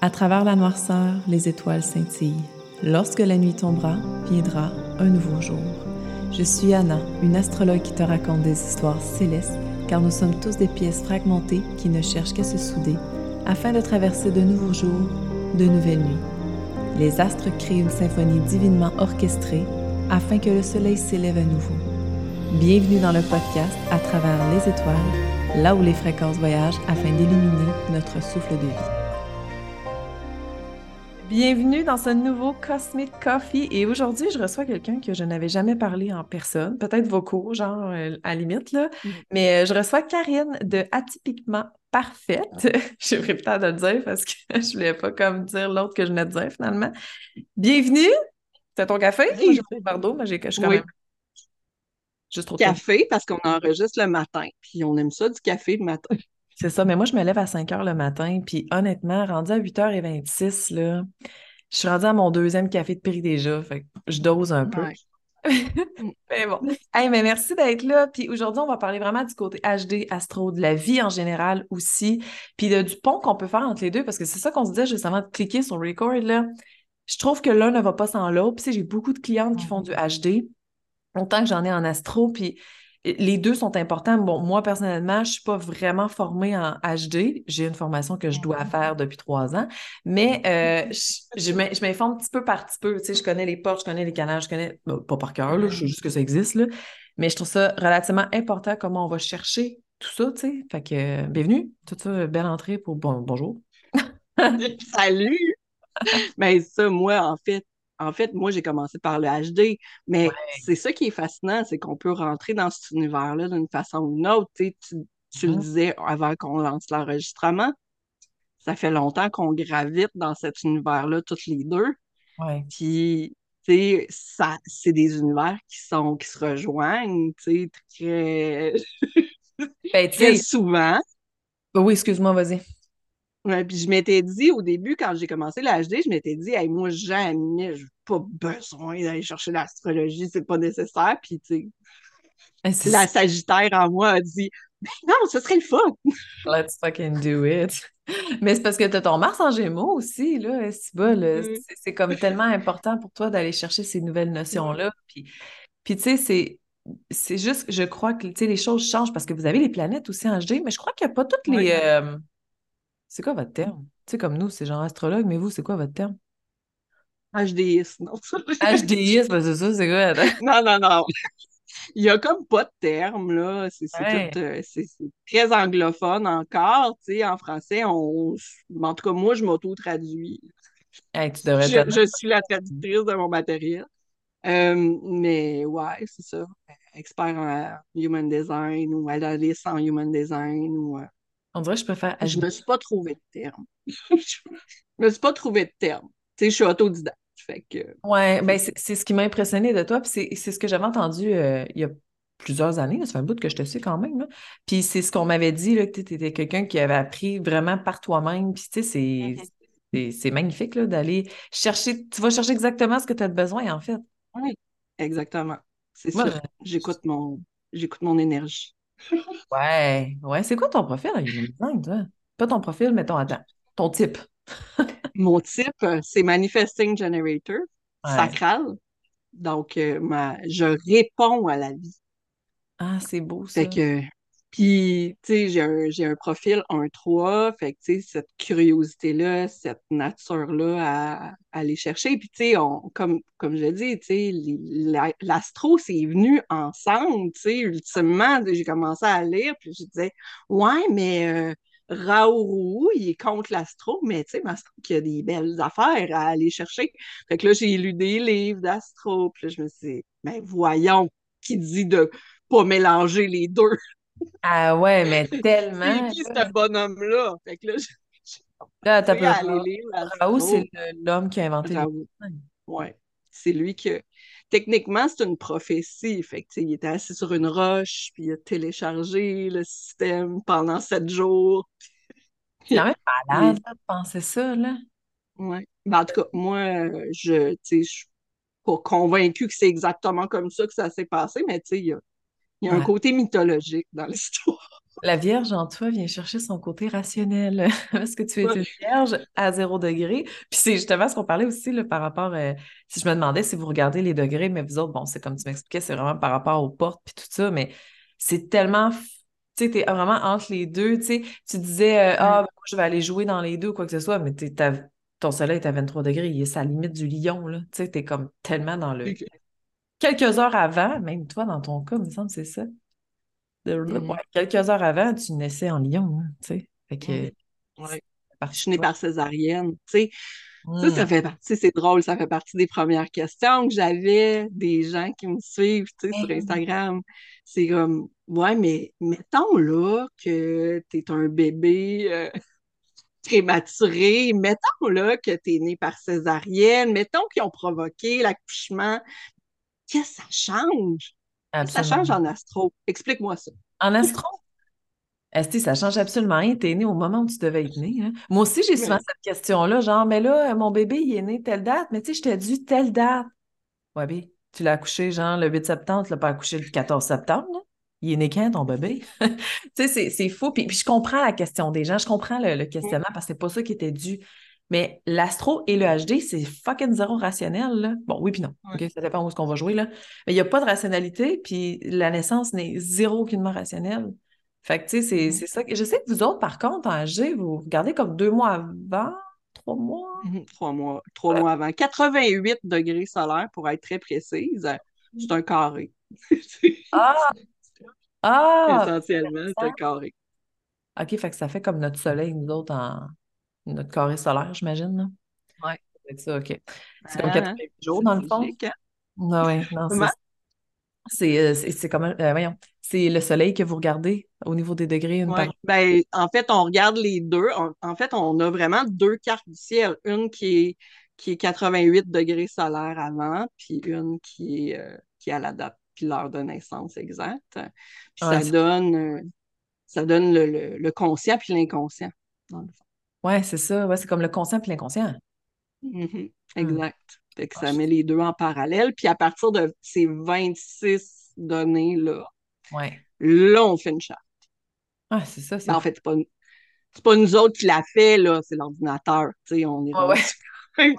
À travers la noirceur, les étoiles scintillent. Lorsque la nuit tombera, viendra un nouveau jour. Je suis Anna, une astrologue qui te raconte des histoires célestes, car nous sommes tous des pièces fragmentées qui ne cherchent qu'à se souder, afin de traverser de nouveaux jours, de nouvelles nuits. Les astres créent une symphonie divinement orchestrée, afin que le soleil s'élève à nouveau. Bienvenue dans le podcast À travers les étoiles, là où les fréquences voyagent afin d'illuminer notre souffle de vie. Bienvenue dans ce nouveau Cosmic Coffee et aujourd'hui, je reçois quelqu'un que je n'avais jamais parlé en personne, peut-être vocaux, genre euh, à limite, là, mm. mais euh, je reçois Karine de Atypiquement Parfaite. J'ai pris le temps de le dire parce que je voulais pas comme dire l'autre que je venais de dire finalement. Bienvenue! C'est ton café? Oui. Bordeaux, mais j'ai quand même juste trop Café parce qu'on enregistre le matin, puis on aime ça du café le matin. C'est ça, mais moi, je me lève à 5 heures le matin, puis honnêtement, rendu à 8h26, là, je suis rendue à mon deuxième café de prix déjà, fait que je dose un peu. mais bon. Hey, mais merci d'être là. Puis aujourd'hui, on va parler vraiment du côté HD, astro, de la vie en général aussi, puis du pont qu'on peut faire entre les deux, parce que c'est ça qu'on se disait justement de cliquer sur record, là. Je trouve que l'un ne va pas sans l'autre. Puis j'ai beaucoup de clientes qui font du HD, autant que j'en ai en astro, puis les deux sont importants. Bon, moi, personnellement, je ne suis pas vraiment formée en HD. J'ai une formation que je dois faire depuis trois ans, mais euh, je, m'informe petit peu par petit peu. Tu sais, je connais les portes, je connais les canaux, je connais, pas par cœur, je sais juste que ça existe, là. mais je trouve ça relativement important comment on va chercher tout ça, tu sais. Fait que, bienvenue, tout ça, belle entrée pour bon, bonjour. Salut! Mais ça, moi, en fait, en fait, moi, j'ai commencé par le HD, mais c'est ça qui est fascinant, c'est qu'on peut rentrer dans cet univers-là d'une façon ou d'une autre. Tu, tu le mm-hmm. disais avant qu'on lance l'enregistrement, ça fait longtemps qu'on gravite dans cet univers-là, toutes les deux. Ouais. Puis, tu sais, c'est des univers qui, sont, qui se rejoignent, tu sais, très, ben, très souvent. Oui, excuse-moi, vas-y. Ouais, puis je m'étais dit au début, quand j'ai commencé l'HD, je m'étais dit, hey, moi, jamais, je n'ai pas besoin d'aller chercher l'astrologie, c'est pas nécessaire. Puis, tu sais, la Sagittaire en moi a dit, non, ce serait le fun. Let's fucking do it. Mais c'est parce que tu as ton Mars en Gémeaux aussi, là, c'est comme tellement important pour toi d'aller chercher ces nouvelles notions-là. Puis, puis tu sais, c'est c'est juste, je crois que les choses changent parce que vous avez les planètes aussi en HD, mais je crois qu'il n'y a pas toutes les. Euh, c'est quoi votre terme? Tu sais, comme nous, c'est genre astrologue, mais vous, c'est quoi votre terme? HDIS, non. HDIS, c'est ça, c'est quoi? non, non, non. Il n'y a comme pas de terme, là. C'est euh, très anglophone encore. Tu sais, en français, on... en tout cas, moi, je m'auto-traduis. je, je, suis la traductrice de mon matériel. Euh, mais ouais, c'est ça. Expert en human design ou analyste en human design ou euh, on dirait que je préfère. Je me suis pas trouvé de terme. je me suis pas trouvé de terme. Tu sais, je suis autodidacte. Fait que. Ouais, ben c'est ce qui m'a impressionné de toi. Puis c'est ce que j'avais entendu euh, il y a plusieurs années. Ça fait un bout que je te sais quand même. Puis c'est ce qu'on m'avait dit, là, que tu étais quelqu'un qui avait appris vraiment par toi-même. Puis tu sais, mm-hmm. c'est. magnifique d'aller chercher, tu vas chercher exactement ce que tu as besoin, en fait. Oui, exactement. C'est ça. J'écoute mon, j'écoute mon énergie. Ouais, ouais. C'est quoi ton profil? En toi? Pas ton profil, mais ton, attends, ton type. Mon type, euh, c'est Manifesting Generator, sacral. Donc, euh, ma, je réponds à la vie. Ah, c'est beau, ça. Fait que puis, tu sais, j'ai un, j'ai un profil 1-3, fait que, tu sais, cette curiosité-là, cette nature-là à, aller chercher. Puis, tu sais, comme, comme je dis, tu sais, l'astro, c'est venu ensemble, tu sais, ultimement, j'ai commencé à lire, puis je disais, ouais, mais euh, Raourou, il est contre l'astro, mais tu sais, qu'il y a des belles affaires à aller chercher. Fait que là, j'ai lu des livres d'astro, puis là, je me suis dit, ben voyons, qui dit de pas mélanger les deux. Ah ouais, mais tellement. C'est qui ce bonhomme-là? Fait que là, là, t'as Raoult, c'est l'homme qui a inventé Raoult. Ouais. C'est lui qui. Techniquement, c'est une prophétie. Fait que, il était assis sur une roche, puis il a téléchargé le système pendant sept jours. C'est quand même malade de penser ça, là. Ouais. Ben, en tout cas, moi, je, je suis pas convaincue que c'est exactement comme ça que ça s'est passé, mais tu sais, il y a il y a un côté mythologique dans l'histoire. La Vierge en toi vient chercher son côté rationnel parce que tu es une Vierge à zéro degré. Puis c'est justement ce qu'on parlait aussi là, par rapport, euh, si je me demandais si vous regardez les degrés, mais vous autres, bon, c'est comme tu m'expliquais, c'est vraiment par rapport aux portes puis tout ça, mais c'est tellement tu sais, t'es vraiment entre les deux, tu sais. Tu disais, euh, ah, ben, je vais aller jouer dans les deux ou quoi que ce soit, mais ton soleil est à 23 degrés, il est à la limite du lion, là. Tu sais, t'es comme tellement dans le... Quelques heures avant, même toi, dans ton cas, il me semble, c'est ça. Mm-hmm. quelques heures avant, tu naissais en lion, hein, tu sais. Fait que... Je suis née par césarienne, tu sais. Ça, ça mm. fait partie, c'est drôle, ça fait partie des premières questions que j'avais des gens qui me suivent, tu sais, sur mm. Instagram. C'est comme, ouais, mais mettons là que tu es un bébé euh, prématuré, mettons là que tu es né par césarienne, mettons qu'ils ont provoqué l'accouchement. Qu'est-ce que ça change? Ça change en astro. Explique-moi ça. En astro? Est-ce ça change absolument rien. T'es né au moment où tu devais être né. Hein. Moi aussi, j'ai souvent cette question-là, genre, mais là, mon bébé, il est né telle date, mais tu sais, je t'ai dit telle date. Ouais, bien, tu l'as accouché, genre, le 8 septembre, tu l'as pas accouché le 14 septembre, Il est né quand, ton bébé? tu sais, c'est fou. Puis, je comprends la question des gens, je comprends le, questionnement parce que c'est pas ça qui était dû. Mais l'astro et le HD, c'est fucking zéro rationnel, là. Bon, oui puis non. ça dépend où est-ce qu'on va jouer, là. Mais il n'y a pas de rationalité, puis la naissance n'est zéro aucunement rationnelle. Fait que, tu sais, mm-hmm. c'est ça. Je sais que vous autres, par contre, en AG, vous regardez comme deux mois avant, trois mois? Mm-hmm. Trois mois, trois mois avant. 88 degrés solaires, pour être très précise. C'est un carré. ah! Ah! Essentiellement, c'est un carré. OK, fait que ça fait comme notre soleil, nous autres, en notre carré solaire, j'imagine. Oui. C'est ça, OK. C'est comme 88 ah, jours, dans le fond? Hein? Ah, oui, non, c'est euh, c'est comme, euh, voyons, c'est le soleil que vous regardez au niveau des degrés une ben, en fait, on regarde les deux. en fait, on a vraiment deux cartes du ciel. Une qui est, qui est 88 degrés solaires avant, puis une qui est, euh, qui a la date puis l'heure de naissance exacte. Puis ça, donne, ça donne le, le, conscient puis l'inconscient, Oui, c'est ça. Ouais, c'est comme le conscient puis l'inconscient. Mm-hmm. Exact. Fait que ça met les deux en parallèle. Puis à partir de ces 26 données-là, ouais. là, on fait une charte. Ah, c'est ça. Ben, en fait, c'est pas, pas nous autres qui l'a fait, là, c'est l'ordinateur. Tu sais, on est ouais, ouais.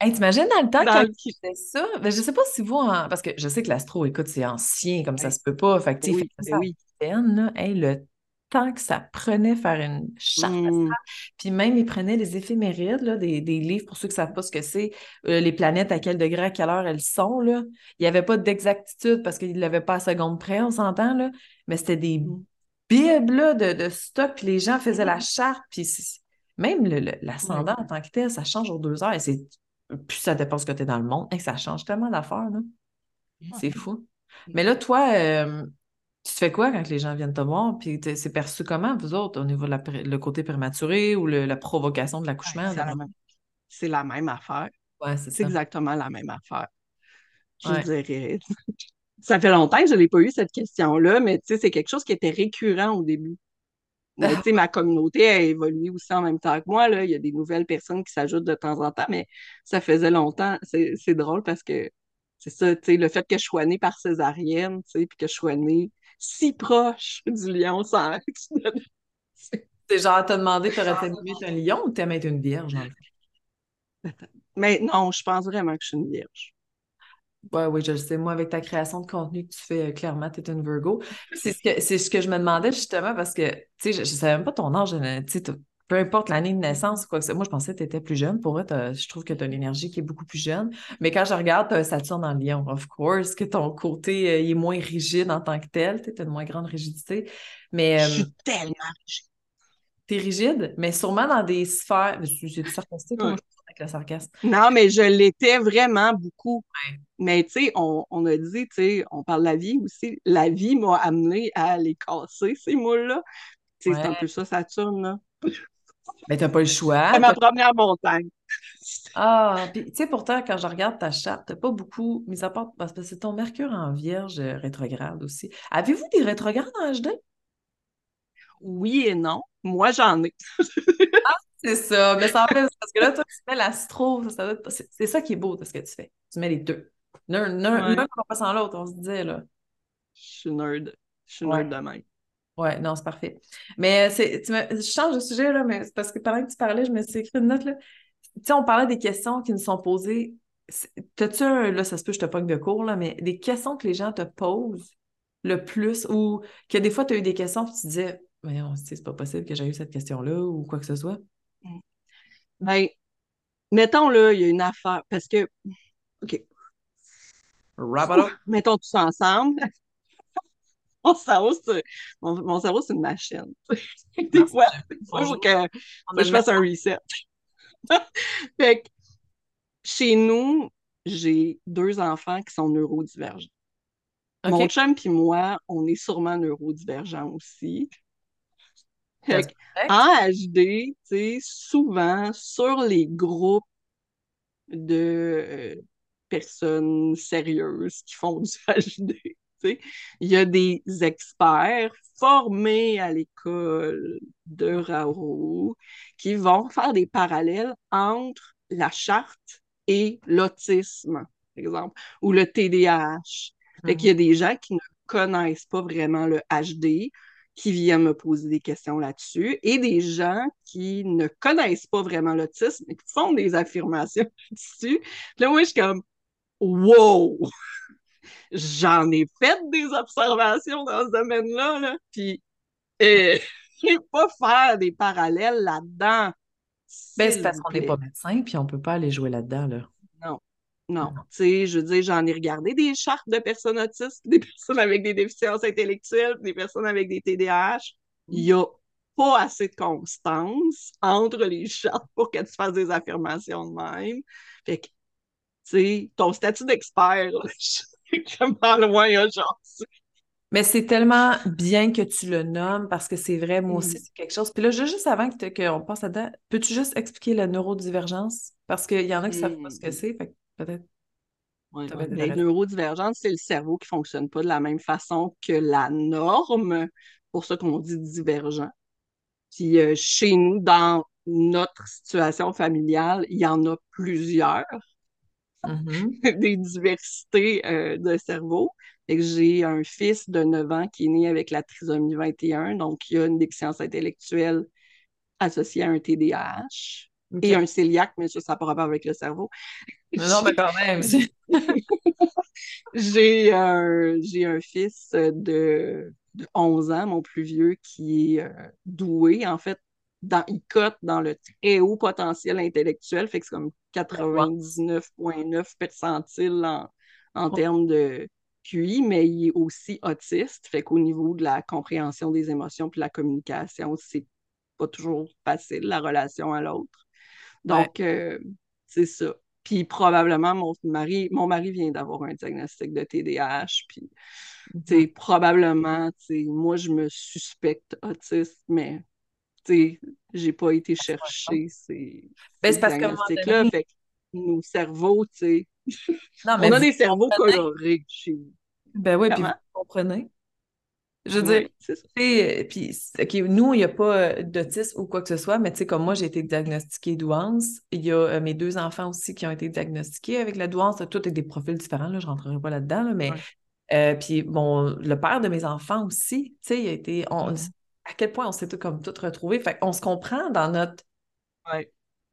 t'imagines dans le temps que tu fais ça? Ben, je sais pas si vous, parce que je sais que l'astro, écoute, c'est ancien, comme ça se peut pas. Fait que, oui, ça, oui. Là, le temps que ça prenait faire une charte mmh. Puis même, ils prenaient les éphémérides, là, des, des, livres, pour ceux qui ne savent pas ce que c'est, euh, les planètes, à quel degré, à quelle heure elles sont. Là. Il n'y avait pas d'exactitude parce qu'ils ne l'avaient pas à seconde près, on s'entend, là. mais c'était des mmh. bibles de, de, stock, puis les gens faisaient la mmh. charte, puis même l'ascendant en tant que tel, ça change aux deux heures, et c'est puis ça dépend ce que tu es dans le monde, et ça change tellement d'affaires, C'est fou. Mais là, toi, euh, tu fais quoi quand les gens viennent te voir? Puis c'est perçu comment, vous autres, au niveau de le côté prématuré ou la provocation de l'accouchement? c'est la, même affaire. Ouais, c'est exactement la même affaire. Je dirais. ça fait longtemps que je n'ai pas eu cette question-là, mais c'est quelque chose qui était récurrent au début. ma communauté a évolué aussi en même temps que moi. Là. Il y a des nouvelles personnes qui s'ajoutent de temps en temps, mais ça faisait longtemps. C'est drôle parce que c'est ça, le fait que je sois née par césarienne, puis que je sois née si proche du lion sans C'est genre, t'as demandé, t'aurais aimé être un lion ou t'aimes être une vierge? Mais non, je pense vraiment que je suis une vierge. Oui, oui, je le sais. Moi, avec ta création de contenu que tu fais, euh, clairement, tu es une Virgo. C'est ce, que, ce que je me demandais justement parce que, tu sais, je ne savais même pas ton âge. Tu peu importe l'année de naissance, quoi que ce Moi, je pensais que tu étais plus jeune. Pour eux, je trouve que tu as une énergie qui est beaucoup plus jeune. Mais quand je regarde, tu as Saturne en lion, of course, que ton côté euh, est moins rigide en tant que tel. Tu as une moins grande rigidité. Mais, je suis euh, tellement rigide. Tu es rigide, mais sûrement dans des sphères. C'est sarcastique, avec le sarcasme. Non, mais je l'étais vraiment beaucoup. Mais tu sais, on, a dit, tu sais, on parle de la vie aussi. La vie m'a amené à les casser, ces moules-là. C'est un peu ça, Saturne, là. Mais t'as pas le choix. C'est ma première montagne. Ah, puis tu sais, pourtant, quand je regarde ta charte, t'as pas beaucoup, mis à part parce que c'est ton Mercure en Vierge euh, rétrograde aussi. Avez-vous des rétrogrades en HD? Oui et non. Moi, j'en ai. ah, c'est ça. Mais ça en fait, parce que là, toi, tu fais l'astro. C'est ça qui est beau de ce que tu fais. Tu mets les deux. L'un va pas sans l'autre, on se disait, là. Je suis nerd. Je suis nerd de même. Ouais, non, c'est parfait. Mais c'est, je change de sujet, là, mais c'est parce que pendant que tu parlais, je me suis écrit une note, là. Tu sais, on parlait des questions qui nous sont posées. T'as-tu un, là, ça se peut, je te pogne de cours, là, mais des questions que les gens te posent le plus ou que des fois, tu as eu des questions et tu te disais, voyons, c'est pas possible que j'ai eu cette question-là ou quoi que ce soit? Mm. Ben, mettons, là, il y a une affaire, parce que, OK. Mettons tous ensemble. mon cerveau, c'est mon, une machine. des fois, il faut que, je fasse un reset. fait que, chez nous, j'ai deux enfants qui sont neurodivergents. Mon chum et moi, on est sûrement neurodivergents aussi. en HD, souvent sur les groupes de euh, personnes sérieuses qui font du HD, il y a des experts formés à l'école de Rao qui vont faire des parallèles entre la charte et l'autisme, par exemple, ou le TDAH. Fait qu'il y a des gens qui ne connaissent pas vraiment le HD, qui viennent me poser des questions là-dessus, et des gens qui ne connaissent pas vraiment l'autisme et qui font des affirmations là-dessus. là, moi, je suis comme, wow! J'en ai fait des observations dans ce domaine-là, là, puis euh, je ne vais pas faire des parallèles là-dedans. Ben, c'est parce qu'on n'est pas médecin, puis on ne peut pas aller jouer là-dedans. Là. Non. Non. Tu sais, je veux dire, j'en ai regardé des chartes de personnes autistes, des personnes avec des déficiences intellectuelles, des personnes avec des TDAH. Il n'y a pas assez de constance entre les chartes pour que tu fasses des affirmations de même. Fait que, tu sais, ton statut d'expert, je parle loin aujourd'hui. Mais c'est tellement bien que tu le nommes parce que c'est vrai, moi aussi, mm. c'est quelque chose. Puis là, juste avant qu'on passe là-dedans, peux-tu juste expliquer la neurodivergence? Parce qu'il y en a qui ne savent pas ce que mm. c'est, peut-être. Oui, les neurodivergences, c'est le cerveau qui ne fonctionne pas de la même façon que la norme, pour ça qu'on dit divergent. Puis euh, chez nous, dans notre situation familiale, il y en a plusieurs. Mm-hmm. des diversités euh, de cerveau. J'ai un fils de 9 ans qui est né avec la trisomie 21, donc il a une déficience intellectuelle associée à un TDAH et un cœliaque, mais ça, ça n'a pas rapport avec le cerveau. Non, mais quand même. j'ai un, un fils de, 11 ans, mon plus vieux, qui est euh, doué. En fait, dans, il cote dans le très haut potentiel intellectuel, fait que c'est comme 99,9 percentile en, en oh. termes de QI, mais il est aussi autiste, fait qu'au niveau de la compréhension des émotions puis la communication, c'est pas toujours facile, la relation à l'autre. Donc, euh, c'est ça. Puis probablement, mon mari, mon mari vient d'avoir un diagnostic de TDAH. Puis, mm probablement, moi, je me suspecte autiste, mais j'ai pas été chercher ces, ben, diagnostics-là. Fait nos cerveaux, tu sais. on a des cerveaux colorés chez. Ben oui, puis vous comprenez. Je veux dire, euh, puis, OK, nous, il n'y a pas euh, d'autisme ou quoi que ce soit, mais tu sais, comme moi, j'ai été diagnostiquée douance. Il y a euh, mes deux enfants aussi qui ont été diagnostiqués avec la douance. Tout est des profils différents, là, je ne rentrerai pas là-dedans, mais puis bon, le père de mes enfants aussi, tu sais, il a été. On, à quel point on s'est tout, comme tout retrouvé. Fait on se comprend dans notre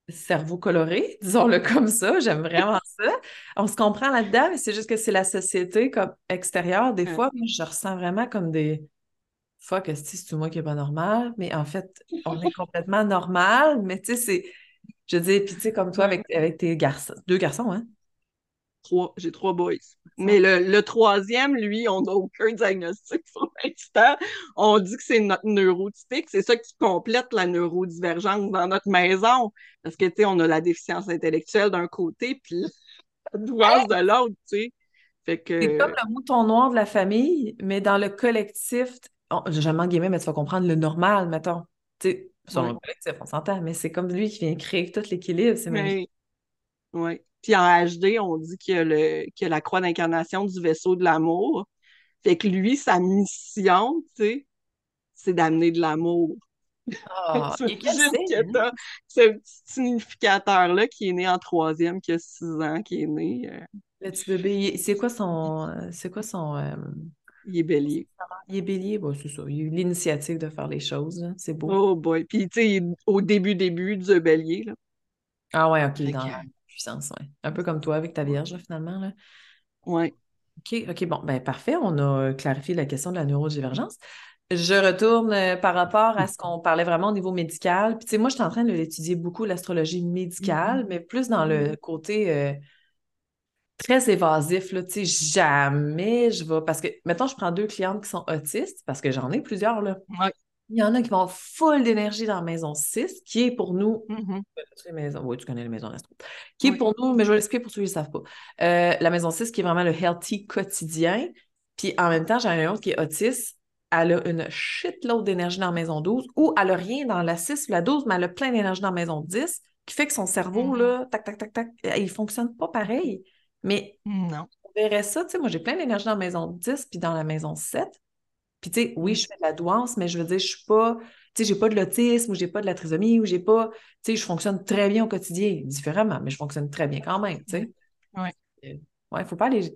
cerveau coloré, disons-le comme ça. J'aime vraiment ça. On se comprend là-dedans, mais c'est juste que c'est la société comme extérieure. Des fois, moi, je ressens vraiment comme des fuck, c'est tout moi qui est pas normal? Mais en fait, on est complètement normal. Mais tu sais, c'est. Je dis, puis tu sais, comme toi avec, avec tes garçons, deux garçons, hein? Trois, j'ai trois boys. Mais le, troisième, lui, on n'a aucun diagnostic pour l'instant. On dit que c'est notre neurotypique. C'est ça qui complète la neurodivergence dans notre maison. Parce que, tu sais, on a la déficience intellectuelle d'un côté, puis la douance de l'autre, tu sais. C'est comme le mouton noir de la famille, mais dans le collectif, je jamais guillemets, mais tu vas comprendre le normal, mettons. Tu sais, sur le collectif, on s'entend, mais c'est comme lui qui vient créer tout l'équilibre. C'est magnifique. Oui. Puis en HD, on dit qu'il y a, le, qu'il y a la croix d'incarnation du vaisseau de l'amour. Fait que lui, sa mission, tu sais, c'est d'amener de l'amour. Oh, ce petit significateur-là qui est né en troisième, qui a six ans, qui est né. Euh... Le petit bébé, c'est quoi son. C'est quoi son. Euh, il est bélier. Il est bélier, bon, c'est ça. Il a eu l'initiative de faire les choses, c'est beau. Oh boy. Puis, tu sais, au début, début du bélier, là. Ah ouais, ok, dans puissance, ouais. Un peu comme toi avec ta vierge, finalement, là. Ouais. OK, OK, bon, ben parfait. On a clarifié la question de la neurodivergence. Je retourne euh, par rapport à ce qu'on parlait vraiment au niveau médical. Puis, tu sais, moi, je suis en train de l'étudier beaucoup, l'astrologie médicale, mm-hmm. mais plus dans le mm-hmm. côté euh, très évasif, là. Tu sais, jamais je vais. Parce que, mettons, je prends deux clientes qui sont autistes, parce que j'en ai plusieurs, là. Il y en a qui vont full d'énergie dans la maison 6, qui est pour nous. Mm-hmm. Oui, tu connais la maison astro. Qui est pour nous, mais je vais l'expliquer pour ceux qui ne savent pas. Euh, la maison 6, qui est vraiment le healthy quotidien. Puis en même temps, j'ai un autre qui est autiste. Elle a une shitload d'énergie dans la maison 12, ou elle n'a rien dans la 6 ou la 12, mais elle a plein d'énergie dans la maison 10, qui fait que son cerveau, mm-hmm. là, tac, tac, tac, tac, il ne fonctionne pas pareil. Mais non. on verrait ça, tu sais, moi j'ai plein d'énergie dans la maison 10 puis dans la maison 7. Puis, tu sais, oui, je fais de la douance, mais je veux dire, je suis pas, tu sais, j'ai pas de l'autisme ou j'ai pas de la trisomie ou j'ai pas, tu sais, je fonctionne très bien au quotidien, différemment, mais je fonctionne très bien quand même, tu sais. Oui. Ouais, il faut pas aller, en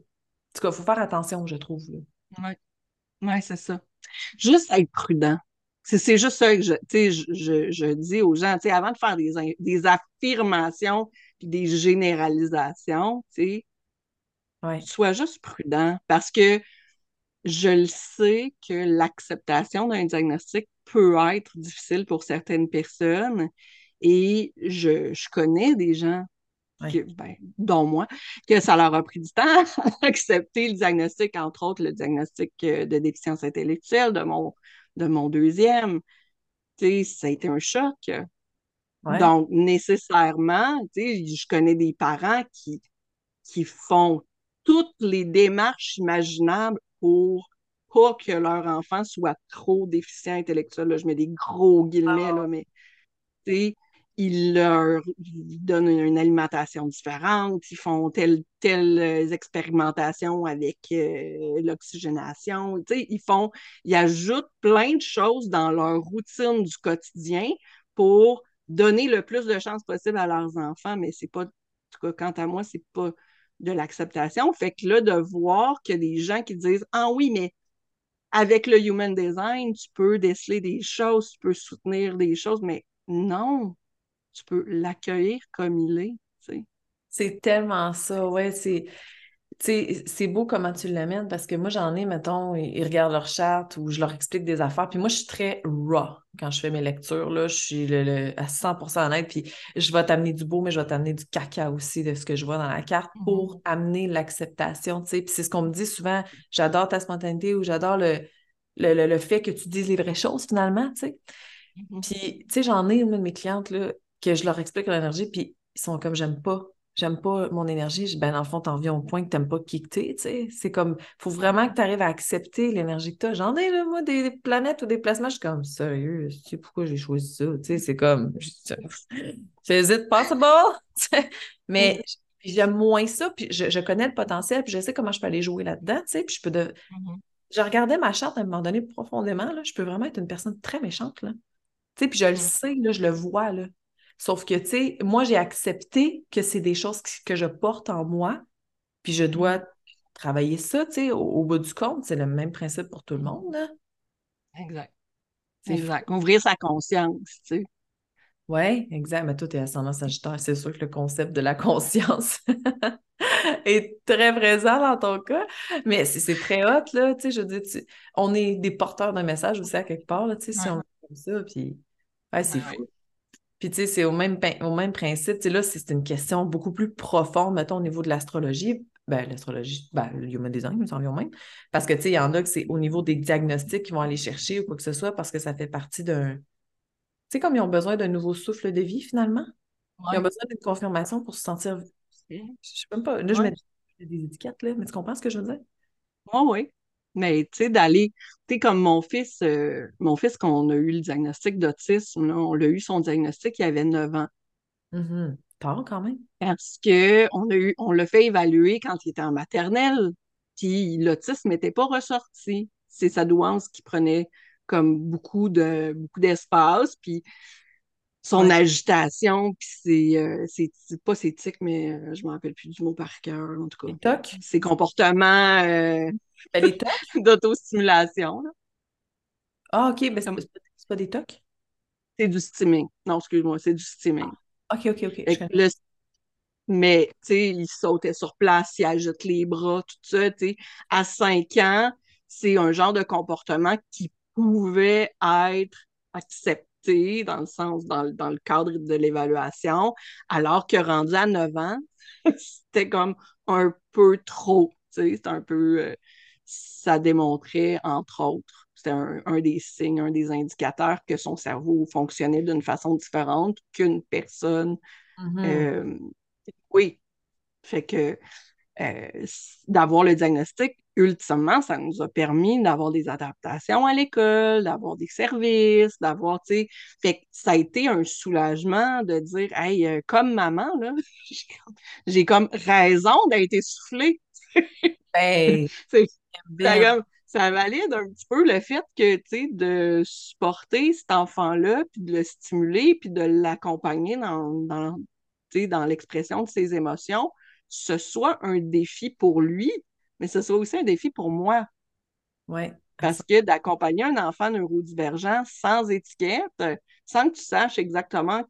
tout cas, il faut faire attention, je trouve. Oui, ouais, c'est ça. Juste être prudent. C'est juste ça que je, je, je, dis aux gens, avant de faire des, des affirmations puis des généralisations, ouais. sois juste prudent parce que je le sais que l'acceptation d'un diagnostic peut être difficile pour certaines personnes et je, connais des gens, ben, dont moi, que ça leur a pris du temps à accepter le diagnostic, entre autres le diagnostic euh, de déficience intellectuelle de mon, de mon deuxième. Tu sais, ça a été un choc. Donc, nécessairement, tu sais, je connais des parents qui, qui font toutes les démarches imaginables pour pas que leur enfant soit trop déficient intellectuel. Je mets des gros guillemets, là, ah. mais ils leur donnent une alimentation différente, ils font telle, telle euh, expérimentation avec euh, l'oxygénation. Ils font, ils ajoutent plein de choses dans leur routine du quotidien pour donner le plus de chances possible à leurs enfants, mais c'est pas, en tout cas, quant à moi, c'est pas de l'acceptation. Fait que là, de voir que des gens qui disent Ah oui, mais avec le human design, tu peux déceler des choses, tu peux soutenir des choses, mais non, tu peux l'accueillir comme il est. C'est tellement ça, ouais. C'est c'est beau comment tu l'amènes parce que moi, j'en ai, mettons, ils, regardent leur charte ou je leur explique des affaires. Puis moi, je suis très raw quand je fais mes lectures. Là, je suis le, à 100% honnête. Puis je vais t'amener du beau, mais je vais t'amener du caca aussi de ce que je vois dans la carte pour mm-hmm. amener l'acceptation. Puis c'est ce qu'on me dit souvent j'adore ta spontanéité ou j'adore le, le, fait que tu dises les vraies choses finalement. Mm-hmm. Puis, tu sais, j'en ai une de mes clientes là, que je leur explique l'énergie, puis ils sont comme j'aime pas j'aime pas mon énergie, ben dans le fond, t'en viens au point que t'aimes pas qui que t'es, tu sais. C'est comme, faut vraiment que tu arrives à accepter l'énergie que t'as. J'en ai, là, moi, des, planètes ou des placements, je suis comme, sérieux, tu sais pourquoi j'ai choisi ça, tu sais, c'est comme, c'est it possible? Mais j'aime moins ça, puis je, connais le potentiel, puis je sais comment je peux aller jouer là-dedans, tu sais, puis je peux de... Mm-hmm. Je regardais ma charte à un moment donné profondément, là, je peux vraiment être une personne très méchante, là. Tu sais, puis je le sais, là, je le vois, là. Sauf que, tu sais, moi, j'ai accepté que c'est des choses que je porte en moi, puis je dois travailler ça, tu sais, au, bout du compte. C'est le même principe pour tout le monde, là. Exact. Exact. Ouvrir sa conscience, tu sais. Oui, exact. Mais toi, tu es ascendant sagittaire. C'est sûr que le concept de la conscience est très présent dans ton cas. Mais c'est très hot, là. Tu sais, je veux dire, on est des porteurs d'un message aussi à quelque part, là, tu sais, si on fait comme ça. Puis, ouais, c'est fou. Puis, tu sais, c'est au même, au même principe. Tu sais, là, c'est une question beaucoup plus profonde, mettons, au niveau de l'astrologie. Ben, l'astrologie, ben, le human design, nous en vient même. Parce que, tu sais, il y en a que c'est au niveau des diagnostics qu'ils vont aller chercher ou quoi que ce soit parce que ça fait partie d'un. Tu sais, comme ils ont besoin d'un nouveau souffle de vie, finalement. Ils ont besoin d'une confirmation pour se sentir. Je sais même pas. Là, je mets des étiquettes, là, mais tu comprends ce que je veux dire? Oui, oui. Mais tu sais, d'aller, tu sais, comme mon fils, euh, mon fils, quand on a eu le diagnostic d'autisme, on l'a eu son diagnostic, il avait 9 ans. Mm quand même. Parce qu'on a eu, on l'a fait évaluer quand il était en maternelle, puis l'autisme n'était pas ressorti. C'est sa douance qui prenait comme beaucoup de beaucoup d'espace. Puis son agitation, puis euh, c'est, c'est pas ses tics, mais euh, je me rappelle plus du mot par cœur, en tout cas. Ses comportements euh, ben, d'autostimulation. Ah, OK, mais c'est, c'est pas des tocs? C'est du steaming. Non, excuse-moi, c'est du steaming. Ah, OK, OK, OK. Mais, tu sais, il sautait sur place, il agite les bras, tout ça, tu sais. À 5 ans, c'est un genre de comportement qui pouvait être accepté dans le sens, dans, le cadre de l'évaluation, alors que rendu à 9 ans, c'était comme un peu trop, c'était un peu, euh, ça démontrait, entre autres, c'était un, des signes, un des indicateurs que son cerveau fonctionnait d'une façon différente qu'une personne. Mm-hmm. Euh, oui. Fait que euh, d'avoir le diagnostic, ultimement, ça nous a permis d'avoir des adaptations à l'école, d'avoir des services, d'avoir, tu sais, fait que ça a été un soulagement de dire, hey, euh, comme maman, là, j'ai comme raison d'être essoufflée. hey, ça valide un petit peu le fait que, tu sais, de supporter cet enfant-là, puis de le stimuler, puis de l'accompagner dans, dans, dans l'expression de ses émotions, ce soit un défi pour lui, mais ce soit aussi un défi pour moi. Oui. Parce que d'accompagner un enfant neurodivergent sans étiquette, sans que tu saches exactement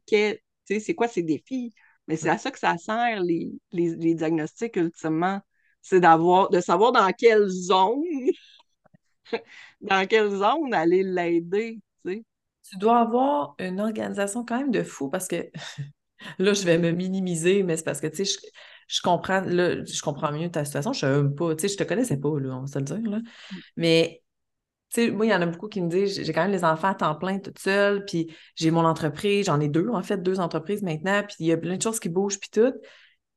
c'est quoi ses défis, mais c'est à ça que ça sert, les, diagnostics, ultimement. C'est d'avoir, de savoir dans quelle zone, dans quelle zone aller l'aider. Tu dois avoir une organisation quand même de fou parce que là, je vais me minimiser, mais c'est parce que, tu sais, je comprends, là, je comprends mieux ta situation. Je ne pas, tu sais, je te connaissais pas, là, on va se le dire, là. Mm. Mais, tu sais, moi, il y en a beaucoup qui me disent, j'ai quand même les enfants à temps plein toute seule, puis j'ai mon entreprise, j'en ai deux, en fait, deux entreprises maintenant, puis il y a plein de choses qui bougent, puis tout.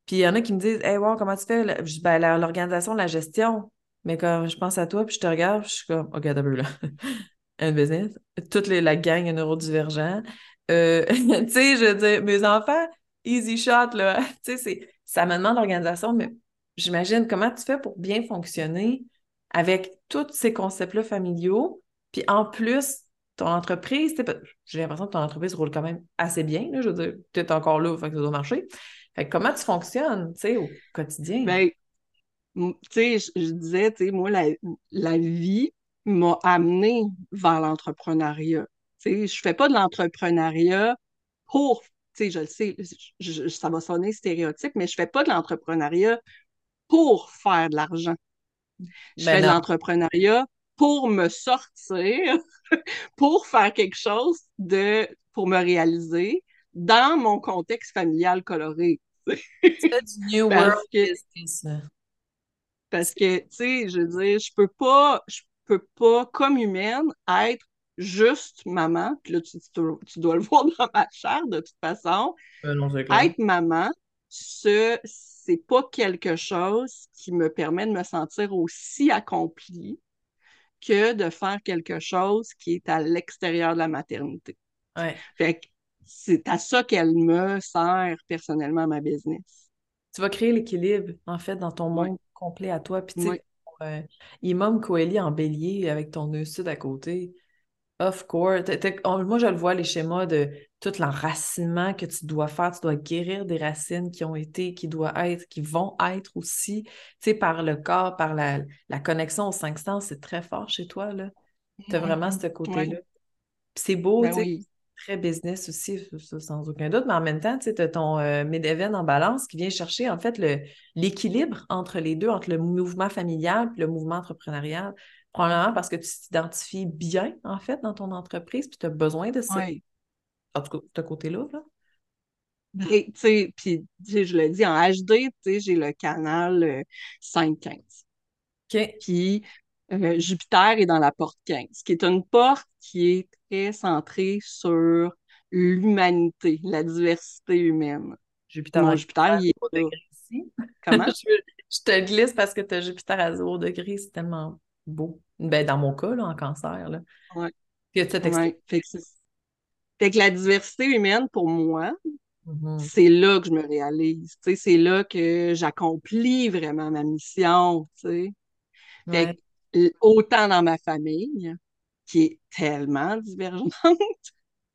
Puis il y en a qui me disent, hey, wow, comment tu fais? Je ben, l'organisation, la gestion. Mais quand je pense à toi, puis je te regarde, je suis comme, OK, t'as là. Un business. Toute la gang neurodivergent. Euh, tu sais, je veux dire, mes enfants, easy shot, là. tu sais, c'est ça me demande l'organisation, mais j'imagine comment tu fais pour bien fonctionner avec tous ces concepts-là familiaux. Puis en plus, ton entreprise, j'ai l'impression que ton entreprise roule quand même assez bien. je veux dire, tu es encore là, fait que ça doit marcher. Comment tu fonctionnes, au quotidien? Ben, tu sais, je, disais, moi, la, la vie m'a amené vers l'entrepreneuriat. Tu sais, je fais pas de l'entrepreneuriat pour sais, je le sais, ça va sonner stéréotype, mais je ne fais pas de l'entrepreneuriat pour faire de l'argent. Je ben fais de l'entrepreneuriat pour me sortir, pour faire quelque chose de, pour me réaliser dans mon contexte familial coloré. C'est du New World business. Parce que, tu sais, je veux dire, je peux pas, je peux pas, comme humaine, être juste maman, puis là, tu, dois le voir dans ma chair de toute façon. Euh, être maman, ce c'est pas quelque chose qui me permet de me sentir aussi accomplie que de faire quelque chose qui est à l'extérieur de la maternité. Fait que c'est à ça qu'elle me sert personnellement ma business. Tu vas créer l'équilibre, en fait, dans ton monde complet à toi. Puis, tu sais, euh, Imam Coeli en bélier avec ton nœud sud à côté, Of course. moi, je le vois, les schémas de tout l'enracinement que tu dois faire. Tu dois guérir des racines qui ont été, qui doivent être, qui vont être aussi, tu sais, par le corps, par la, connexion aux cinq sens. C'est très fort chez toi, là. Tu as vraiment ce côté-là. C'est beau, ben tu sais. Très business aussi, sans aucun doute, mais en même temps, tu as ton euh, en balance qui vient chercher en fait l'équilibre entre les deux, entre le mouvement familial et le mouvement entrepreneurial. Probablement parce que tu t'identifies bien, en fait, dans ton entreprise, puis tu as besoin de ça. En tout cas, ce côté-là. Là. tu sais, puis je le dis en HD, j'ai le canal 515. Euh, OK. Puis euh, Jupiter est dans la porte 15, qui est une porte qui est très centrée sur l'humanité, la diversité humaine. Jupiter, Jupiter, il est ici. Comment? je, te glisse parce que tu as Jupiter à 0 degré, c'est tellement beau. Ben, dans mon cas, là, en cancer. Là. Ouais. fait, que la diversité humaine, pour moi, mm-hmm. c'est là que je me réalise. C'est là que j'accomplis vraiment ma mission. Fait autant dans ma famille, qui est tellement divergente,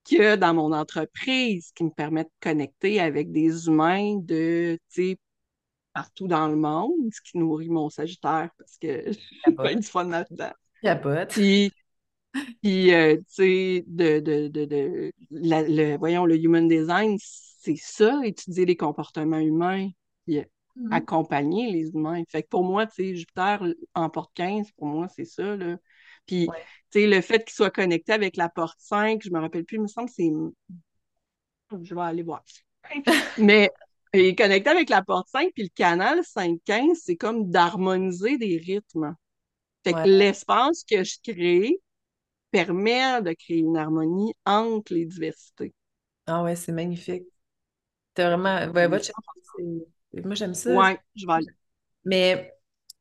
que dans mon entreprise qui me permet de connecter avec des humains de, partout dans le monde, ce qui nourrit mon Sagittaire parce que j'ai plein du fun là-dedans. Capote. Puis, puis euh, tu sais, de, de, de, de le, voyons, le human design, c'est ça, étudier les comportements humains, puis mm-hmm. accompagner les humains. Fait que pour moi, tu sais, Jupiter en porte 15, pour moi, c'est ça, là. Puis, tu sais, le fait qu'il soit connecté avec la porte 5, je me rappelle plus, il me semble que c'est... Je vais aller voir. Mais il est connecté avec la porte 5, puis le canal 5-15, c'est comme d'harmoniser des rythmes. Fait que l'espace que je crée permet de créer une harmonie entre les diversités. Ah ouais, c'est magnifique. T'as vraiment. Ouais, Moi, j'aime ça. Ouais, je vais aller. Mais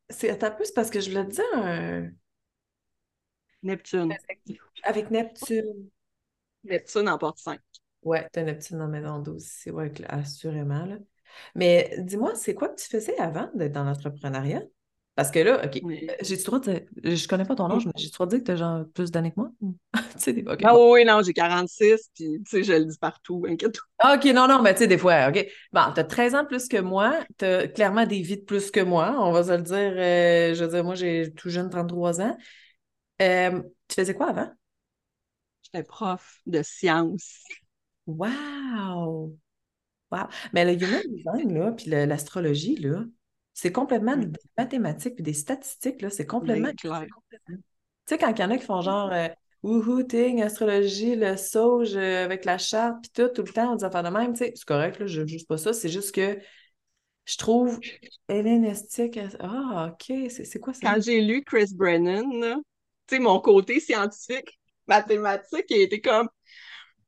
c'est un peu parce que je voulais te dire un. Neptune. Avec Neptune. Neptune en porte 5. Ouais, t'as Neptune dans maison 12 c'est ouais, assurément. Là. Mais dis-moi, c'est quoi que tu faisais avant d'être dans l'entrepreneuriat? Parce que là, OK, euh, j'ai le droit de Je connais pas ton âge, mais j'ai le droit de dire que tu as genre plus d'années que moi? tu sais, des... Ah oui, non, j'ai 46, puis tu sais, je le dis partout, inquiète ah, OK, non, non, mais tu sais, des fois, OK. Bon, tu as 13 ans plus que moi, tu as clairement des vies de plus que moi, on va se le dire. Euh, je veux dire, moi, j'ai tout jeune 33 ans. Euh, tu faisais quoi avant? J'étais prof de sciences. Wow! Wow! Mais le human design, là, puis l'astrologie, là, c'est complètement des mathématiques puis des statistiques, là, c'est complètement clair. Tu sais, quand il y en a qui font genre euh, Wouhou, ting, astrologie, le sauge euh, avec la charte, puis tout, tout le temps, on dit affaires de même, tu sais, c'est correct, là, je ne juge pas ça, c'est juste que je trouve hellénistique. Ah, OK, c'est quoi ça? Quand j'ai lu Chris Brennan, tu sais, mon côté scientifique, mathématique, il était comme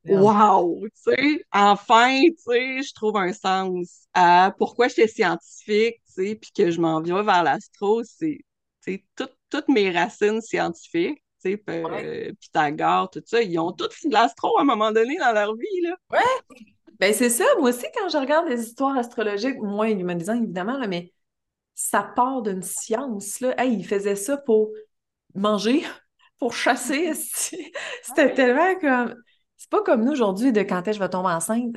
Wow! Tu sais, enfin, tu sais, je trouve un sens à pourquoi j'étais scientifique, tu sais, puis que je m'en viens vers l'astro, c'est, tu sais, toutes mes racines scientifiques, tu sais, euh, Pythagore, tout ça, ils ont toutes fait de l'astro à un moment donné dans leur vie, là. Ouais! Ben c'est ça, moi aussi, quand je regarde les histoires astrologiques, moi, humanisant, évidemment, là, mais ça part d'une science, là. Hey, ils faisaient ça pour manger, pour chasser, c'était tellement comme c'est pas comme nous aujourd'hui de quand est-ce que je vais tomber enceinte.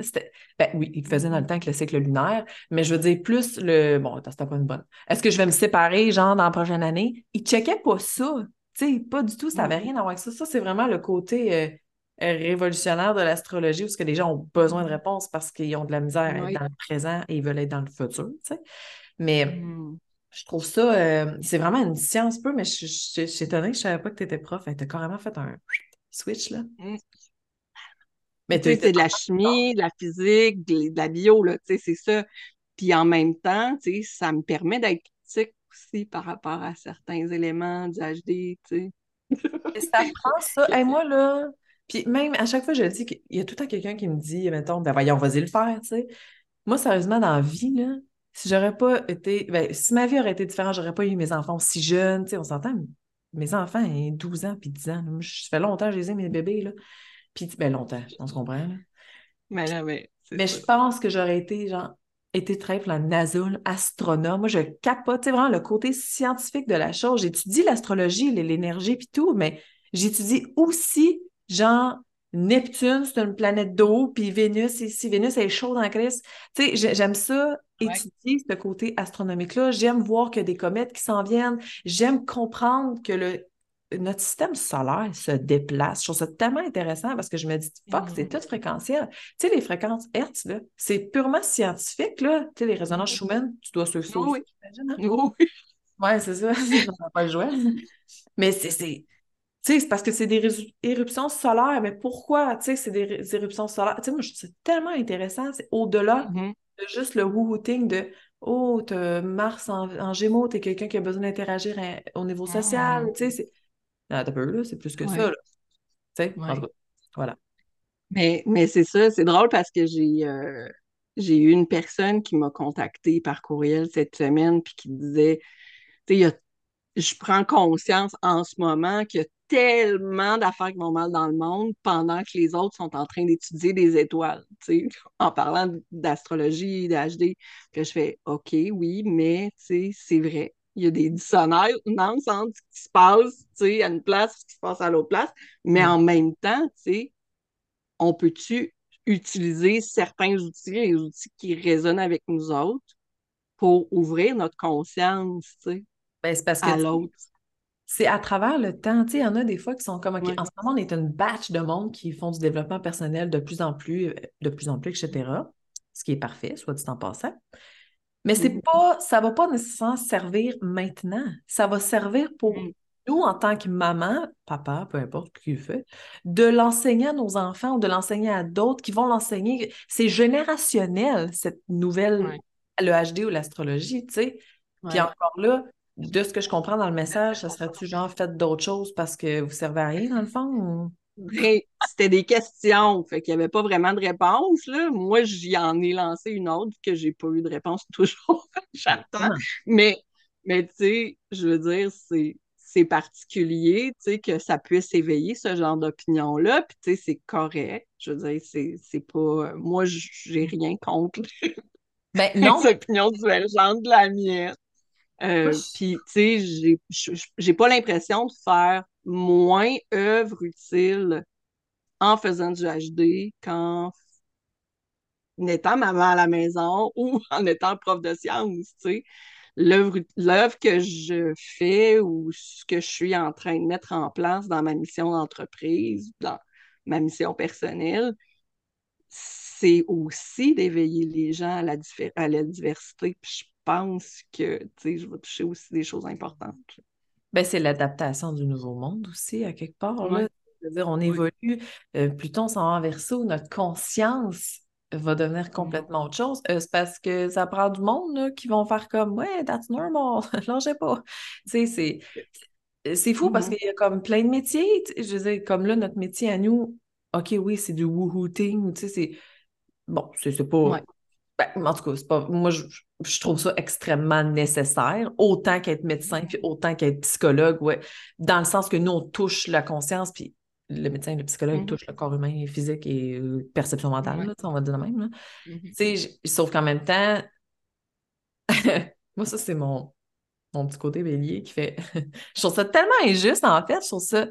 Ben oui, il faisait dans le temps avec le cycle lunaire, mais je veux dire plus le. Bon, c'était pas une bonne. Est-ce que je vais me séparer, genre, dans la prochaine année? Il checkait pas ça. Tu sais, pas du tout, ça n'avait rien à voir avec ça. Ça, c'est vraiment le côté euh, révolutionnaire de l'astrologie où que les gens ont besoin de réponses parce qu'ils ont de la misère à être dans le présent et ils veulent être dans le futur, tu sais. Mais mmh. je trouve ça, euh, c'est vraiment une science peu, mais je, suis étonnée que je savais pas que tu étais prof. Tu as carrément fait un switch, là. Mmh. Mais tu sais, c'est de la chimie, de la physique, de, la bio, là, tu sais, c'est ça. Puis en même temps, tu sais, ça me permet d'être critique aussi par rapport à certains éléments du HD, tu sais. ça prend ça. Et moi, là, puis même à chaque fois, je dis qu'il y a tout le temps quelqu'un qui me dit, mettons, ben voyons, vas-y le faire, tu sais. Moi, sérieusement, dans la vie, là, si j'aurais pas été, ben, si ma vie aurait été différente, j'aurais pas eu mes enfants si jeunes, tu sais, on s'entend, mes enfants, ils ont 12 ans puis 10 ans. Là. Je fais longtemps que je les ai, mes bébés, là. Puis, ben longtemps, on se comprend. Mais là, mais. Mais je pense que j'aurais été, genre, été très la NASA, astronome. Moi, je capote vraiment le côté scientifique de la chose. J'étudie l'astrologie, l'énergie, puis tout, mais j'étudie aussi, genre, Neptune, c'est une planète d'eau, puis Vénus, ici, Vénus est chaude en Christ. Tu sais, j'aime ça, étudier ce côté astronomique-là. J'aime voir que des comètes qui s'en viennent. J'aime comprendre que le notre système solaire se déplace. Je trouve ça tellement intéressant parce que je me dis, fuck, c'est mm. tout fréquentiel. Tu sais, les fréquences Hertz, c'est purement scientifique, là. Tu sais, les résonances mm. Schumann, tu dois ça oui. Hein? Oui. Ouais, c'est ça. On pas le jouer. Mais c'est. Tu sais, c'est parce que c'est des éruptions solaires. Mais pourquoi? Tu sais, c'est des éruptions solaires? Tu sais, moi, je trouve ça tellement intéressant. C'est au-delà mm-hmm. de juste le woohooting de Oh, t'as Mars en, en Gémeaux, t'es quelqu'un qui a besoin d'interagir hein, au niveau social. Ah. Tu sais, ah, peu, c'est plus que ça. Tu sais, voilà. Mais, mais c'est ça, c'est drôle parce que j'ai euh, j'ai eu une personne qui m'a contacté par courriel cette semaine puis qui disait, tu sais, je prends conscience en ce moment qu'il y a tellement d'affaires qui vont mal dans le monde pendant que les autres sont en train d'étudier des étoiles, tu sais, en parlant d'astrologie, d'HD, que je fais OK, oui, mais tu sais, c'est vrai il y a des dissonances entre ce qui se passe à une place et ce qui se passe à l'autre place, mais en même temps, tu sais, on peut-tu utiliser certains outils, les outils qui résonnent avec nous autres, pour ouvrir notre conscience, tu sais, ben, parce que, à l'autre? C'est à travers le temps. Tu sais, il y en a des fois qui sont comme, OK, en ce moment, on est une batch de monde qui font du développement personnel de plus en plus, euh, de plus en plus, etc. Ce qui est parfait, soit dit en passant. Mais c'est mm-hmm. pas, ça va pas nécessairement servir maintenant. Ça va servir pour mm. nous, en tant que maman, papa, peu importe qui le fait, de l'enseigner à nos enfants ou de l'enseigner à d'autres qui vont l'enseigner. C'est générationnel, cette nouvelle, le HD ou l'astrologie, tu sais. Puis encore là, de ce que je comprends dans le message, ça serait-tu genre faites d'autres choses parce que vous servez à rien, dans le fond? C'était des questions, fait qu'il n'y avait pas vraiment de réponse. Là. Moi, j'y en ai lancé une autre que j'ai pas eu de réponse toujours. J'attends. Ah. Mais, mais tu sais, je veux dire, c'est c'est particulier, tu sais, que ça puisse éveiller ce genre d'opinion-là, puis tu sais, c'est correct. Je veux dire, c'est pas... Moi, j'ai rien contre ben, non. les opinions divergentes de la mienne. Euh, puis, tu sais, j'ai pas l'impression de faire moins œuvre utile en faisant du HD qu'en étant maman à la maison ou en étant prof de sciences, tu sais. L'œuvre que je fais ou ce que je suis en train de mettre en place dans ma mission d'entreprise, dans ma mission personnelle, c'est aussi d'éveiller les gens à la, à la diversité. Puis pense que je vais toucher aussi des choses importantes. Ben, c'est l'adaptation du nouveau monde aussi, à quelque part. Là. dire on évolue. Euh, plutôt on s'en va notre conscience va devenir complètement autre chose. Euh, c'est parce que ça prend du monde qui vont faire comme Ouais, that's normal, lâchez pas. Tu sais, c'est. fou parce mm-hmm. qu'il y a comme plein de métiers. Je veux dire, comme là, notre métier à nous, OK, oui, c'est du woohooting, tu sais, c'est. Bon, c'est pas. Ben, en tout cas, c'est pas. Moi, je, je trouve ça extrêmement nécessaire, autant qu'être médecin, puis autant qu'être psychologue, ouais, dans le sens que nous, on touche la conscience, puis le médecin et le psychologue mmh. touchent le corps humain, physique et euh, perception mentale, on va dire de même. Mmh sauf qu'en même temps, moi, ça, c'est mon, mon petit côté bélier qui fait. je trouve ça tellement injuste, en fait. Je trouve ça.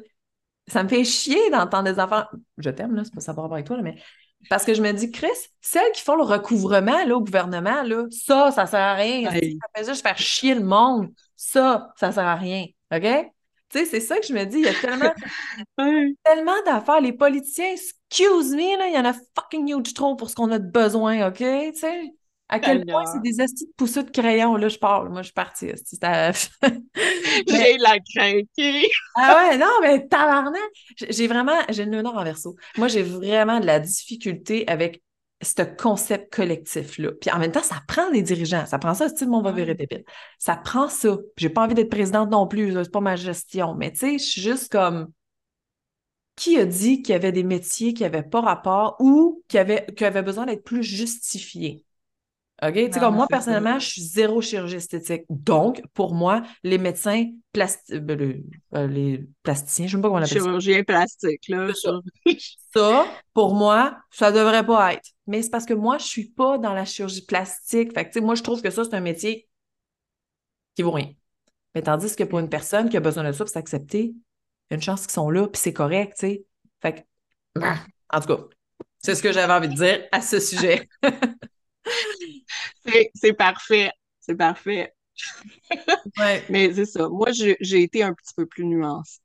Ça me fait chier d'entendre des enfants. Je t'aime, là, c'est pas ça par rapport avec toi, mais parce que je me dis, Chris, celles qui font le recouvrement là, au gouvernement, là, ça, ça sert à rien. Ça fait juste faire chier le monde. Ça, ça sert à rien. OK? Tu sais, c'est ça que je me dis. Il y a tellement, tellement d'affaires. Les politiciens, excuse me, là, il y en a fucking huge trop pour ce qu'on a de besoin, OK? Tu sais? À quel point c'est des astuces de pousseux de crayon, là, je parle. Moi, je suis partie. J'ai la crainte. ah ouais, non, mais tabarnak! J'ai vraiment, j'ai le nord en verso. Moi, j'ai vraiment de la difficulté avec ce concept collectif-là. Puis en même temps, ça prend des dirigeants. Ça prend ça, style mon va virer Ça prend ça. J'ai pas envie d'être présidente non plus. C'est pas ma gestion. Mais tu sais, je suis juste comme qui a dit qu'il y avait des métiers qui n'avaient pas rapport ou qui avaient, qui avaient besoin d'être plus justifiés? OK? Tu sais, comme moi, personnellement, je suis zéro chirurgie esthétique. Donc, pour moi, les médecins plastique ben, euh, les plasticiens, je ne sais pas comment on appelle ça. Chirurgien plastique, là. Ça. pour moi, ça ne devrait pas être. Mais c'est parce que moi, je ne suis pas dans la chirurgie plastique. Fait que, tu sais, moi, je trouve que ça, c'est un métier qui vaut rien. Mais tandis que pour une personne qui a besoin de ça, c'est accepté, il y a une chance qu'ils sont là, puis c'est correct, tu sais. Fait que, en tout cas, c'est ce que j'avais envie de dire à ce sujet. c'est parfait. C'est parfait. Mais c'est ça. Moi, j'ai été un petit peu plus nuancée.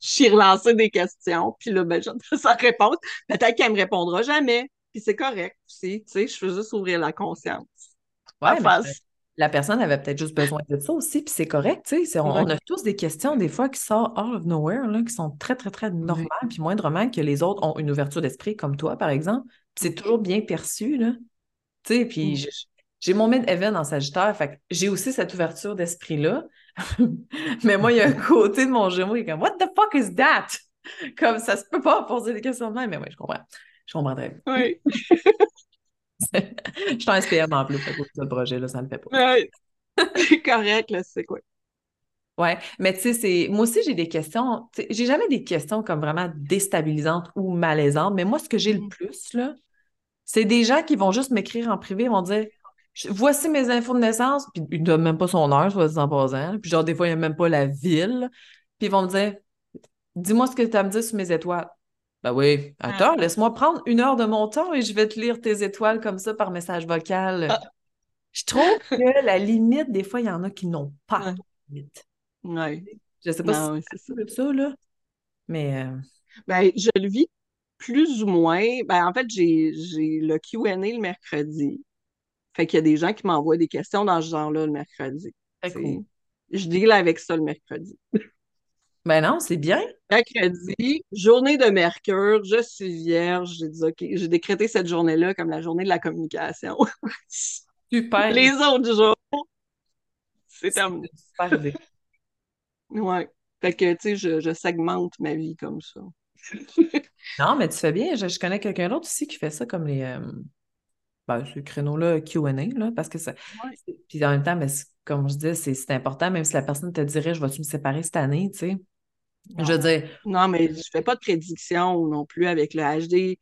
J'ai relancé des questions, puis là, ben, j'attends sa réponse. Peut-être qu'elle me répondra jamais, puis c'est correct aussi. Tu sais, je veux juste ouvrir la conscience. Ouais, la personne avait peut-être juste besoin de ça aussi, puis c'est correct, tu sais. On, a tous des questions, des fois, qui sortent out of nowhere, là, qui sont très, très, très normales, puis moindrement que les autres ont une ouverture d'esprit, comme toi, par exemple. c'est toujours bien perçu, là. Tu sais, puis mm. j'ai mon mid-event en Sagittaire, fait j'ai aussi cette ouverture d'esprit-là. mais moi, il y a un côté de mon gémeau qui est comme What the fuck is that? Comme ça se peut pas poser des questions de même, mais oui, je comprends. Je comprends très bien. Oui. je suis un SPM en plus, pour ce projet-là, ça ne le fait pas. Oui. C'est correct, là, c'est quoi? Ouais, mais tu sais, c'est. Moi aussi, j'ai des questions. J'ai jamais des questions comme vraiment déstabilisantes ou malaisantes, mais moi, ce que j'ai le mm. plus, là, c'est des gens qui vont juste m'écrire en privé, ils vont dire Voici mes infos de naissance, puis ils ne donnent même pas son heure, soit dit en passant. Puis genre, des fois, il n'y a même pas la ville. Puis ils vont me dire Dis-moi ce que tu as à me dire sur mes étoiles. Ben oui, attends, laisse-moi prendre une heure de mon temps et je vais te lire tes étoiles comme ça par message vocal. Ah. Je trouve que la limite, des fois, il y en a qui n'ont pas de limite. Oui. Je sais pas si c'est ça. là. Mais. Euh, ben, je le vis plus ou moins. Ben, en fait, j'ai le QA le mercredi. Fait qu'il y a des gens qui m'envoient des questions dans ce genre-là le mercredi. Je deal avec ça le mercredi. Ben non, c'est bien. Mercredi, journée de Mercure, je suis vierge. J'ai dit OK, j'ai décrété cette journée-là comme la journée de la communication. Super. Les autres jours, c'est terminé. Super Ouais. Fait que, tu sais, je, je, segmente ma vie comme ça. Non, mais tu fais bien. Je, connais quelqu'un d'autre aussi qui fait ça comme les. Euh, ben, ce créneau-là QA, là, parce que ça. Puis en même temps, mais comme je disais, c'est important, même si la personne te dirait Je vais-tu me séparer cette année, tu sais. Je veux dire. Non, mais je fais pas de prédiction non plus avec le HD.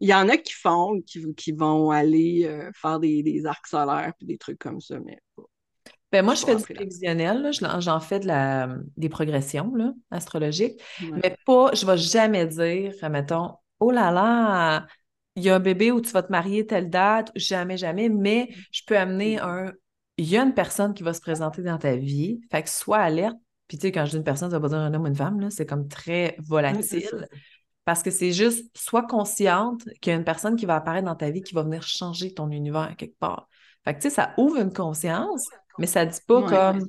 Il y en a qui font, qui, qui vont aller euh, faire des, des, arcs solaires puis des trucs comme ça, mais ben moi, je fais du prévisionnel, j'en fais de la, des progressions là, astrologiques, mais pas, je ne vais jamais dire, mettons, oh là là, il y a un bébé où tu vas te marier telle date, jamais, jamais, mais je peux amener un. Il y a une personne qui va se présenter dans ta vie, fait que sois alerte. Puis, tu sais, quand je dis une personne, ça va pas dire un homme ou une femme, c'est comme très volatile. parce que c'est juste, sois consciente qu'il y a une personne qui va apparaître dans ta vie qui va venir changer ton univers quelque part. Fait que, tu sais, ça ouvre une conscience, mais ça dit pas comme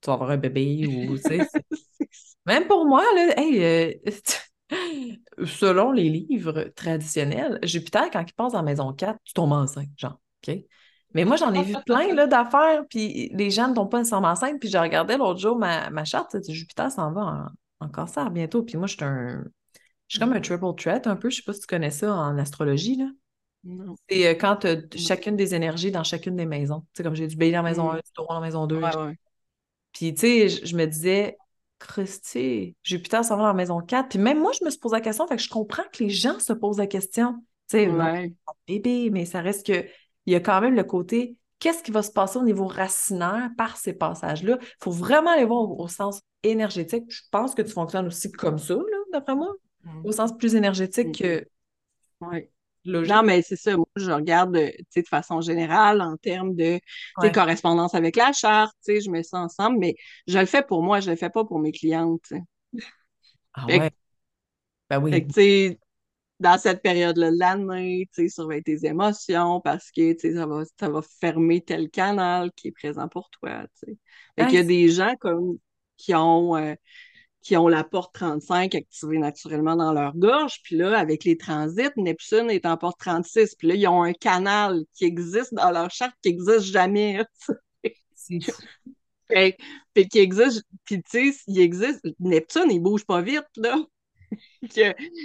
tu vas avoir un bébé ou, tu sais. Même pour moi, là, hey, euh, selon les livres traditionnels, Jupiter, quand il passe en maison 4, tu tombes enceinte, genre, OK? Mais moi, j'en ai vu plein là, d'affaires, puis les gens ne tombent pas nécessairement enceintes. Puis je regardais l'autre jour ma, ma charte, Jupiter s'en va en, en, cancer bientôt. Puis moi, je suis un. Je suis comme un triple threat un peu. Je sais pas si tu connais ça en astrologie, là. C'est euh, quand tu as chacune des énergies dans chacune des maisons. Tu sais, comme j'ai du bélier en maison 1, du taureau en maison 2. Puis, tu sais, je, me disais, Christy, Jupiter s'en va en maison 4. Puis même moi, je me suis posé la question, fait que je comprends que les gens se posent la question. Tu sais, ouais. bébé, mais ça reste que il y a quand même le côté qu'est-ce qui va se passer au niveau racinaire par ces passages-là? Il faut vraiment aller voir au, sens énergétique. Je pense que tu fonctionnes aussi comme ça, d'après moi, mmh. au sens plus énergétique mmh. que. Oui. Non, mais c'est ça. Moi, je regarde de façon générale en termes de correspondance avec la charte. Je mets ça ensemble, mais je le fais pour moi, je ne le fais pas pour mes clientes. Ah ouais. ben oui. Fait dans cette période-là de l'année, surveille tes émotions parce que ça va, ça va fermer tel canal qui est présent pour toi. Il y a des gens comme qui ont euh, qui ont la porte 35 activée naturellement dans leur gorge. Puis là, avec les transits, Neptune est en porte 36. Puis là, ils ont un canal qui existe dans leur charte qui n'existe jamais. puis, puis qui existe, puis tu sais, il existe, Neptune, il bouge pas vite, là.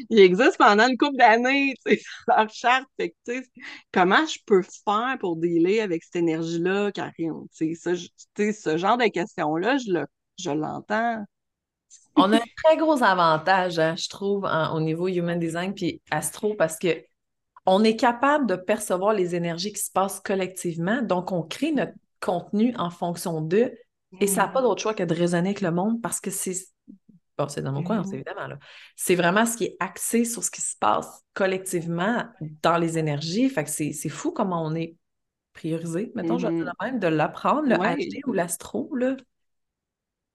il existe pendant une couple d'années, tu sais, leur charte. Fait que, tu sais, comment je peux faire pour dealer avec cette énergie-là, Karine? Tu sais, ce genre de questions-là, je l'entends. On a un très gros avantage, hein, je trouve, au niveau human design puis astro, parce que on est capable de percevoir les énergies qui se passent collectivement. Donc, on crée notre contenu en fonction d'eux. Et ça n'a pas d'autre choix que de raisonner avec le monde parce que c'est. Bon, c'est dans mon coin, c'est évidemment. Là. C'est vraiment ce qui est axé sur ce qui se passe collectivement dans les énergies. Fait que c'est fou comment on est priorisé, mettons, je vais même, de l'apprendre, le HD ou l'astro. là.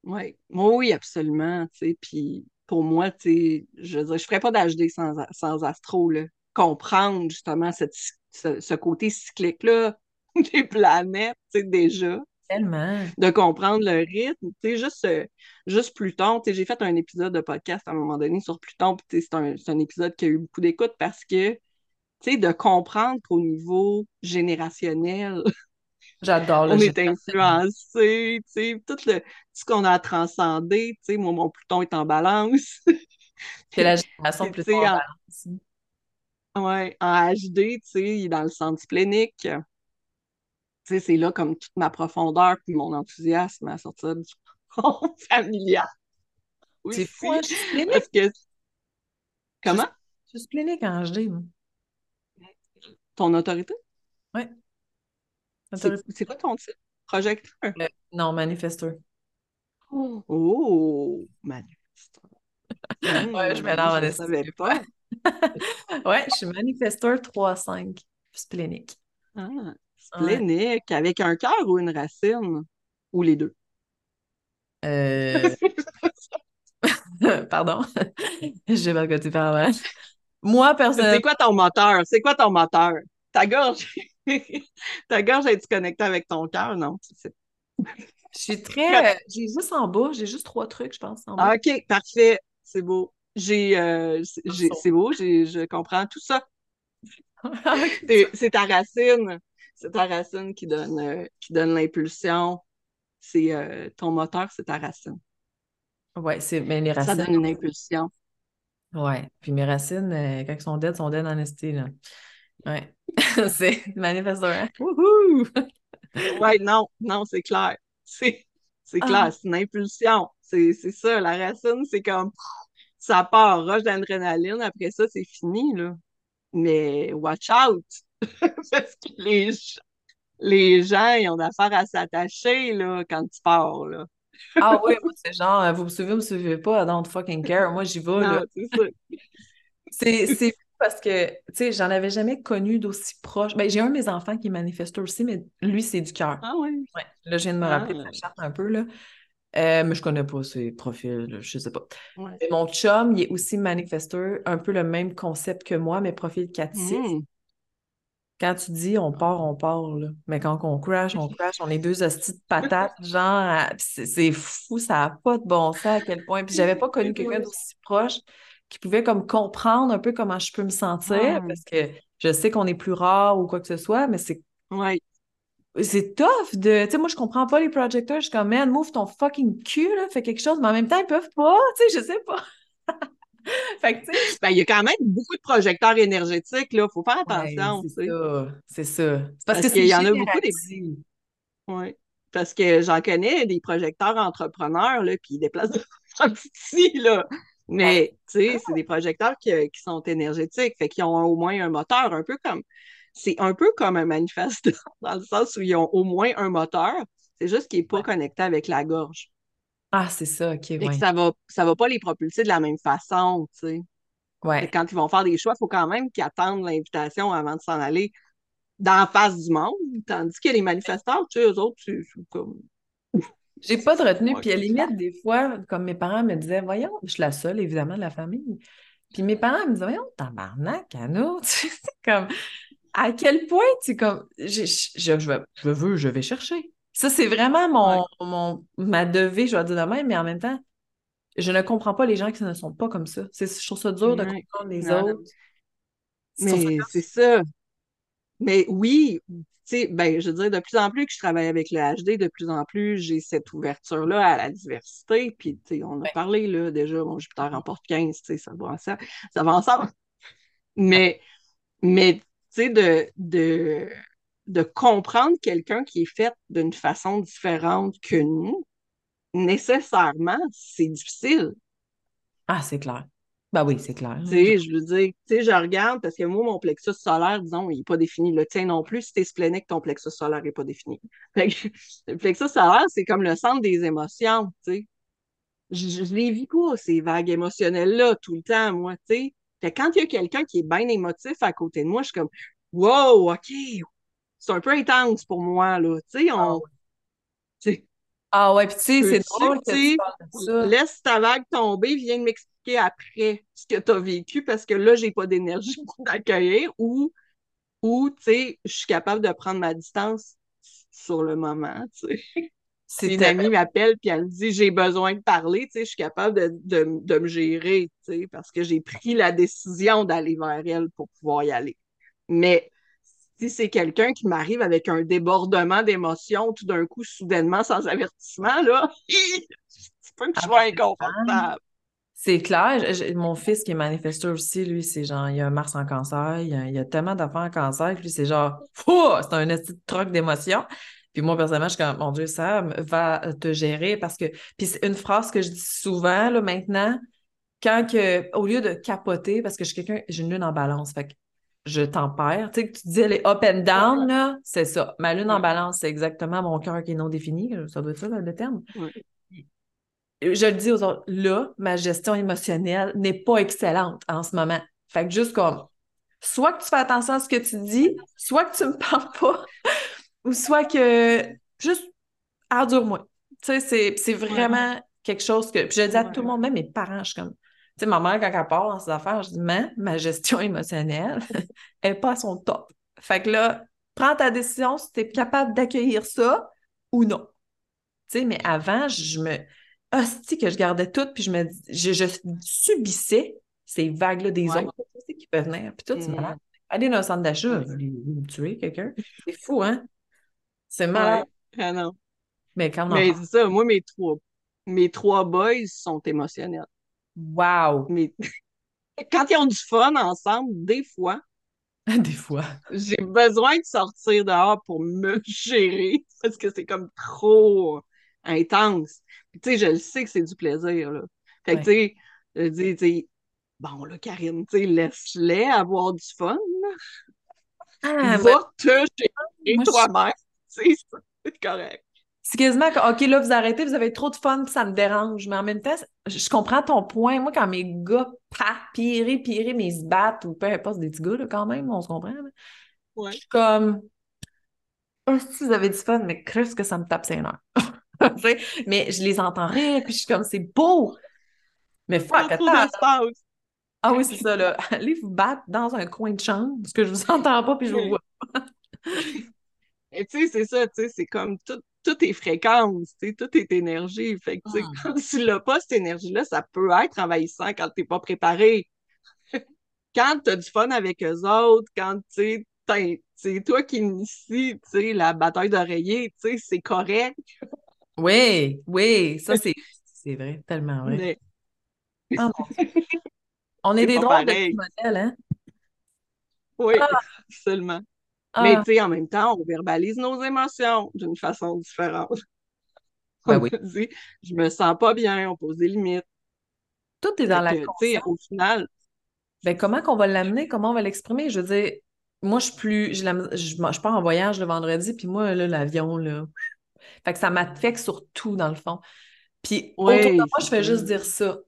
Oui, oui, absolument. Puis pour moi, je ne je ferais pas d'HD sans, sans astro. Là. Comprendre justement cette, ce, côté cyclique-là des planètes, déjà. Tellement. De comprendre le rythme. juste, euh, juste Pluton. J'ai fait un épisode de podcast à un moment donné sur Pluton. C'est un, un, épisode qui a eu beaucoup d'écoute parce que de comprendre qu'au niveau générationnel, J'adore le On est influencé, tu sais, tout, le, ce qu'on a transcendé, tu sais, moi, mon Pluton est en balance. C'est la génération Pluton en, balance. Oui, en HD, tu sais, il est dans le centre splénique. Tu sais, c'est là comme toute ma profondeur puis mon enthousiasme à sortir du familial. c'est fou, je suis splénique. Parce que... Comment? Je suis splénique en HD, moi. Ton autorité? Oui. C'est quoi ton titre? Projecteur? Euh, non, manifesteur. Oh, manifesteur. ouais, je m'énerve en savais pas. ouais, je suis manifesteur 3-5, splénique. Ah, splénique, avec un cœur ou une racine? Ou les deux? Euh... Pardon. J'ai pas côté par avant. Moi, personnellement. C'est quoi ton moteur? C'est quoi ton moteur? Ta gorge. Ta gorge est-tu connectée avec ton cœur? Non? Je suis très. J'ai juste en bas, j'ai juste trois trucs, je pense. En bas. OK, parfait. C'est beau. J'ai, euh, c'est beau, je comprends tout ça. c'est ta racine. C'est ta racine qui donne, euh, qui donne l'impulsion. C'est euh, ton moteur, c'est ta racine. Oui, c'est mais les racines. Ça donne une impulsion. Oui. Puis mes racines, quand elles sont dead, sont dead en esti, là. Ouais. c'est manifesteur. Ouais, non, non, c'est clair. C'est, c'est clair, ah. c'est une impulsion. C'est, ça, la racine, c'est comme ça part, roche d'adrénaline, après ça, c'est fini, là. Mais watch out! Parce que les, les gens, ils ont affaire à s'attacher, là, quand tu pars, là. ah oui, c'est genre, vous me suivez, vous me suivez pas, I don't fucking care. Moi, j'y vais, là. C'est C'est parce que, tu sais, j'en avais jamais connu d'aussi proche. Ben, j'ai un de mes enfants qui est manifesteur aussi, mais lui, c'est du cœur. Ah oui? Ouais. Là, je viens de me rappeler de la ah. charte un peu, là. Euh, mais je connais pas ses profils, je sais pas. Mon chum, il est aussi manifesteur, un peu le même concept que moi, mais profil 4 mmh. Quand tu dis on part, on part, là. Mais quand on crash, on crash, on est deux hosties de patates, genre, c'est fou, ça n'a pas de bon sens à quel point. Puis j'avais pas connu quelqu'un d'aussi proche qui pouvait comme comprendre un peu comment je peux me sentir, parce que je sais qu'on est plus rare ou quoi que ce soit, mais c'est ouais c'est tough de. Tu sais, moi, je comprends pas les projecteurs. Je suis comme, man, move ton fucking cul, là, fais quelque chose, mais en même temps, ils peuvent pas. Tu sais, je sais pas. fait que, tu sais. Ben, il y a quand même beaucoup de projecteurs énergétiques, là. Faut faire attention, c'est ça. C'est ça. Parce, parce qu'il y en a beaucoup des. Oui. Parce que j'en connais des projecteurs entrepreneurs, là, puis ils déplacent petit, là. Mais, tu sais, c'est des projecteurs qui, qui, sont énergétiques, fait qu'ils ont au moins un moteur, un peu comme c'est un peu comme un manifeste dans le sens où ils ont au moins un moteur. C'est juste qu'il n'est pas connecté avec la gorge. Ah, c'est ça, OK. Et ça va, ça va pas les propulser de la même façon, tu sais. Ouais. Quand ils vont faire des choix, il faut quand même qu'ils attendent l'invitation avant de s'en aller dans la face du monde. Tandis que les manifestants, tu sais, eux autres, c'est comme. J'ai pas de retenue. Puis à la limite, des fois, comme mes parents me disaient, voyons, je suis la seule, évidemment, de la famille. Puis mes parents me disaient, voyons, tabarnak, Anna, c'est comme, à quel point tu comme je, je, je, veux, je vais chercher. Ça, c'est vraiment mon, mon, ma devise, je vais dire de même, mais en même temps, je ne comprends pas les gens qui ne sont pas comme ça. C'est, je trouve ça dur de comprendre les autres. Mais c'est ça. Mais oui, ben, je veux dire, de plus en plus que je travaille avec le HD, de plus en plus, j'ai cette ouverture-là à la diversité. Puis, on a parlé, là, déjà, mon Jupiter remporte 15, tu sais, ça va ensemble. Ça va ensemble. Mais, mais de, de, de comprendre quelqu'un qui est fait d'une façon différente que nous, nécessairement, c'est difficile. Ah, c'est clair. Ben oui, c'est clair. Tu sais, je veux dire, tu sais, je regarde parce que moi, mon plexus solaire, disons, il n'est pas défini. Le tien non plus, si t'es splénique, ton plexus solaire n'est pas défini. le plexus solaire, c'est comme le centre des émotions, tu sais. Je, je les vis pas, ces vagues émotionnelles-là, tout le temps, moi, tu sais. Fait quand il y a quelqu'un qui est bien émotif à côté de moi, je suis comme Wow, OK, c'est un peu intense pour moi, là. Tu sais, on. Ah ouais, puis tu sais, c'est drôle que tu ça. Laisse ta vague tomber, viens m'expliquer après ce que tu as vécu parce que là, j'ai pas d'énergie pour t'accueillir ou, ou tu sais, je suis capable de prendre ma distance sur le moment, tu sais. Si une amie m'appelle puis elle me dit j'ai besoin de parler, tu sais, je suis capable de, de, de me gérer, tu sais, parce que j'ai pris la décision d'aller vers elle pour pouvoir y aller. Mais si c'est quelqu'un qui m'arrive avec un débordement d'émotions tout d'un coup, soudainement, sans avertissement, là, c'est pas que je sois inconfortable. C'est clair. mon fils qui est manifesteur aussi, lui, c'est genre, il a un Mars en cancer, il y a, tellement d'enfants en cancer que lui, c'est genre, c'est un petit troc d'émotions. Puis moi, personnellement, je suis comme, mon Dieu, ça va te gérer parce que. Puis c'est une phrase que je dis souvent, là, maintenant, quand que, au lieu de capoter, parce que je suis quelqu'un, j'ai une lune en balance. Fait que je tempère. Tu sais, que tu disais les up and down, là, c'est ça. Ma lune en balance, c'est exactement mon cœur qui est non défini. Ça doit être ça, le terme. je le dis aux autres, là, ma gestion émotionnelle n'est pas excellente en ce moment. Fait que juste comme, soit que tu fais attention à ce que tu dis, soit que tu me parles pas, ou soit que juste endure-moi. Tu sais, c'est vraiment quelque chose que. Puis je dis à tout le monde, même mes parents, je suis comme. Tu sais, ma mère, quand elle parle dans ses affaires, je dis, mais ma gestion émotionnelle n'est pas à son top. Fait que là, prends ta décision si tu es capable d'accueillir ça ou non. Tu sais, mais avant, je me. Hostie, que je gardais tout, puis je me je, je subissais ces vagues-là des autres qui peuvent venir. Puis tout, c'est malade. Mm. Aller dans un centre d'achat, vous tuer quelqu'un. C'est fou, hein? C'est malade. Ah non. Mais quand Mais c'est ça, moi, mes trois, mes trois boys sont émotionnels. Wow! Mais quand ils ont du fun ensemble, des fois, des fois, j'ai besoin de sortir dehors pour me gérer parce que c'est comme trop intense. tu sais, je le sais que c'est du plaisir, là. Fait que, tu sais, je dis, tu sais, bon, là, Karine, tu sais, laisse-les avoir du fun, là. Ah, Va te gérer toi-même, c'est correct c'est quasiment que, OK, là, vous arrêtez, vous avez trop de fun, puis ça me dérange. Mais en même temps, je comprends ton point. Moi, quand mes gars partent, pirés, pirés, mais ils se battent, ou peu importe, des petits gars, là, quand même, on se comprend. Ouais. Je suis comme, oh, si vous avez du fun, mais ce que ça me tape c'est énorme. mais je les entends rire, puis je suis comme, c'est beau. Mais fuck, attends. Ah oui, c'est ça, là. Allez vous battre dans un coin de chambre, parce que je vous entends pas, puis je vous vois. Et tu sais, c'est ça, tu sais, c'est comme tout, tout est fréquence, tout est énergie. Fait que, ah. quand tu n'as pas cette énergie-là, ça peut être envahissant quand tu n'es pas préparé. quand tu as du fun avec eux autres, quand tu c'est toi qui initie la bataille d'oreiller, c'est correct. Oui, oui, ça c'est vrai, tellement vrai. Ah, On est, des drôles de modèles, hein? Oui, ah. seulement. Mais ah. tu sais, en même temps, on verbalise nos émotions d'une façon différente. Ben oui. dit, je me sens pas bien, on pose des limites. Tout est dans la conscience. Au final. Ben, comment qu'on va l'amener? Comment on va l'exprimer? Je veux dire, moi, je suis plus. Je, je, pars en voyage le vendredi, puis moi, là, l'avion, là. Fait que ça m'affecte sur tout, dans le fond. Puis autour de moi, je fais juste dire ça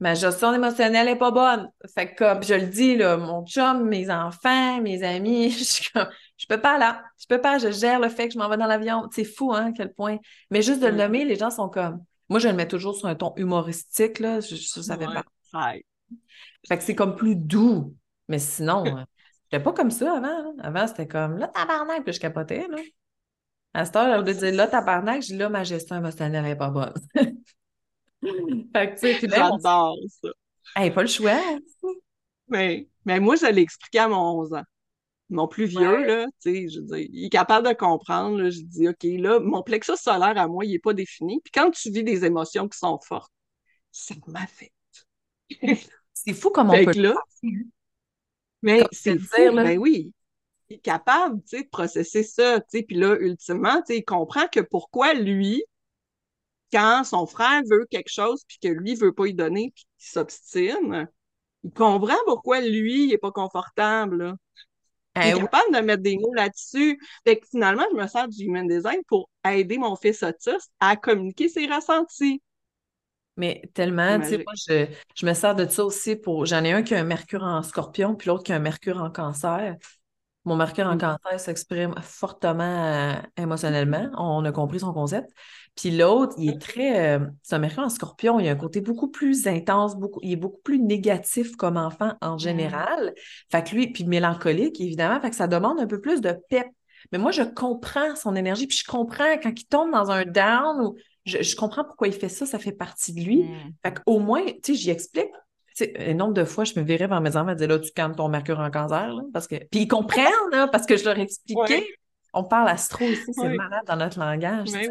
ma gestion émotionnelle n'est pas bonne. Fait que, comme je le dis, là, mon chum, mes enfants, mes amis, je suis comme, je peux pas là. Je peux pas, je gère le fait que je m'en vais dans l'avion. C'est fou, hein, quel point. Mais juste de le nommer, les gens sont comme. Moi, je le mets toujours sur un ton humoristique, là. ça, ça fait pas. Fait que c'est comme plus doux. Mais sinon, euh, j'étais pas comme ça avant. Hein. Avant, c'était comme là, tabarnak, puis je capotais, là. À cette heure, de dire là, tabarnak, je dis là, ma gestion émotionnelle n'est pas bonne. fait que, tu sais, J'adore ça. Hey, pas le choix. Mais, mais moi, je l'ai expliqué à mon 11 ans. Mon plus vieux, là, tu sais, je dis, il est capable de comprendre. Là, je dis, OK, là, mon plexus solaire à moi, il n'est pas défini. Puis quand tu vis des émotions qui sont fortes, ça m'affecte. c'est fou comment on peut là, Mais c'est fou, ben oui. Il est capable, tu sais, de processer ça, tu sais. Puis là, ultimement, tu sais, il comprend que pourquoi lui, quand son frère veut quelque chose puis que lui veut pas y donner puis qu'il s'obstine, il comprend pourquoi lui, il est pas confortable. Il est eh capable de mettre des mots là-dessus. Fait que finalement, je me sers du human design pour aider mon fils autiste à communiquer ses ressentis. Mais tellement, tu sais, moi, je, je, me sers de ça aussi pour. J'en ai un qui a un Mercure en scorpion, puis l'autre qui a un Mercure en cancer. Mon Mercure en mm. cancer s'exprime fortement euh, émotionnellement. On a compris son concept. Puis l'autre, il est très. Euh, c'est un Mercure en scorpion, il a un côté beaucoup plus intense, beaucoup, il est beaucoup plus négatif comme enfant en mmh. général. Fait que lui, puis mélancolique, évidemment, fait que ça demande un peu plus de pep. Mais moi, je comprends son énergie, puis je comprends quand il tombe dans un down ou je, comprends pourquoi il fait ça, ça fait partie de lui. Mmh. Fait qu'au moins, tu sais, j'y explique. Un nombre de fois, je me verrais par mes enfants et dire là, tu calmes ton mercure en cancer, là, parce que. Puis ils comprennent, là, parce que je leur expliquais. On parle astro ici, c'est malade dans notre langage. Ben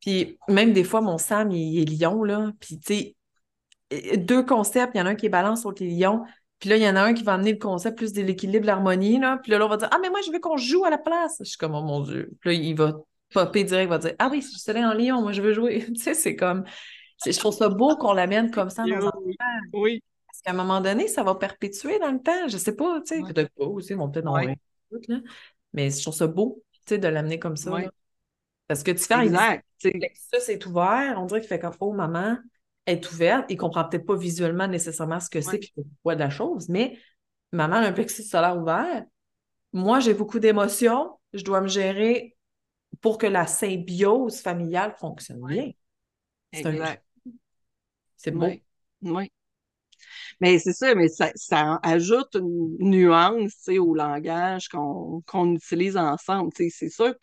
puis même des fois, mon Sam, il, est lion, là. Puis tu sais, deux concepts, il y en a un qui est balance, l'autre qui est lion. Puis là, il y en a un qui va amener le concept plus de l'équilibre, l'harmonie, là. Puis là, l'autre va dire Ah, mais moi, je veux qu'on joue à la place. Je suis comme, oh mon Dieu. Puis là, il va popper direct, il va dire Ah oui, je suis en lion, moi, je veux jouer. tu sais, c'est comme. Je trouve ça beau qu'on l'amène comme ça dans un Oui. Parce qu'à un moment donné, ça va perpétuer dans le temps. Je sais pas, tu sais, peut-être pas aussi, ils vont peut-être en là. Mais je trouve ça beau, tu sais, de l'amener comme ça. Parce que tu fais exact. Ça, c'est ouvert, on dirait qu'il fait comme Oh, maman est ouverte. Il ne comprend peut-être pas visuellement nécessairement ce que c'est et pourquoi de la chose, mais maman a un plexus solaire ouvert. Moi, j'ai beaucoup d'émotions. Je dois me gérer pour que la symbiose familiale fonctionne bien. Exact. C'est beau. Oui. Mais c'est ça, mais ça, ajoute une nuance au langage qu'on utilise ensemble. C'est sûr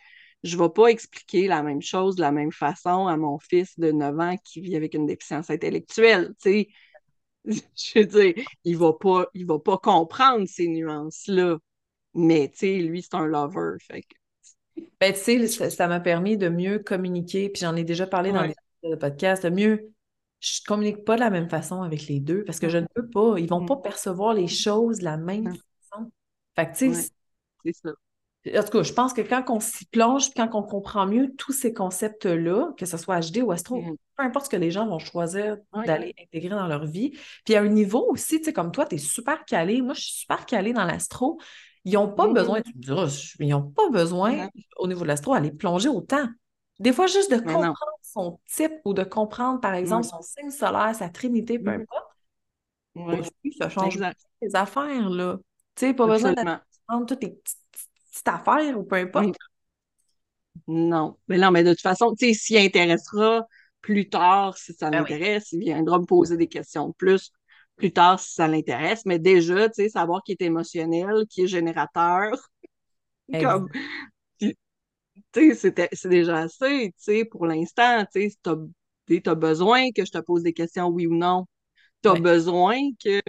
je ne vais pas expliquer la même chose de la même façon à mon fils de 9 ans qui vit avec une déficience intellectuelle. Je veux dire, il ne va, pas, va pas comprendre ces nuances-là. Mais lui, c'est un lover. Fait ben, tu sais, ça m'a permis de mieux communiquer, puis j'en ai déjà parlé dans les podcasts, de mieux je communique pas de la même façon avec les deux parce que je ne peux pas. Ils vont mm. pas percevoir les choses de la même façon. Fait que, tu sais, c'est ça. En tout cas, je pense que quand on s'y plonge, quand on comprend mieux tous ces concepts-là, que ce soit HD ou Astro, mm. peu importe ce que les gens vont choisir d'aller intégrer dans leur vie. Puis à un niveau aussi, tu sais, comme toi, tu es super calé. Moi, je suis super calée dans l'astro. Ils n'ont pas besoin, tu me diras, ils n'ont pas besoin, au niveau de l'astro, d'aller plonger autant. Des fois, juste de comprendre son type ou de comprendre, par exemple, son signe solaire, sa trinité, peu mm. importe. Oui. ça change les affaires, là. Tu sais, pas besoin de prendre toutes les petites, affaires ou peu importe. Non. Mais non, mais de toute façon, tu sais, s'il intéressera plus tard si ça ben l'intéresse, il viendra me poser des questions de plus plus tard si ça l'intéresse. Mais déjà, tu sais, savoir qu'il est émotionnel, qu'il est générateur, comme c'est déjà assez, pour l'instant, tu as, besoin que je te pose des questions, oui ou non. Tu as besoin que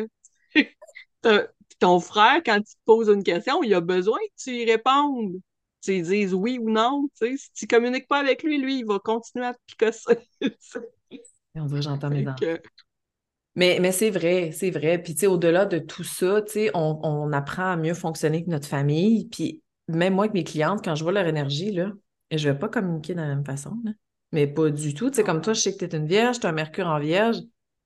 ton frère, quand il te pose une question, il a besoin que tu y répondes. Tu lui dises oui ou non. Si tu ne communiques pas avec lui, lui, il va continuer à te picosser. on dirait j'entends mes Mais, mais c'est vrai, c'est vrai. Puis, tu sais, au-delà de tout ça, tu sais, on, on, apprend à mieux fonctionner avec notre famille. Puis, même moi avec mes clientes, quand je vois leur énergie, là, je ne vais pas communiquer de la même façon. Mais pas du tout. Tu sais, comme toi, je sais que tu es une vierge, tu as un mercure en vierge.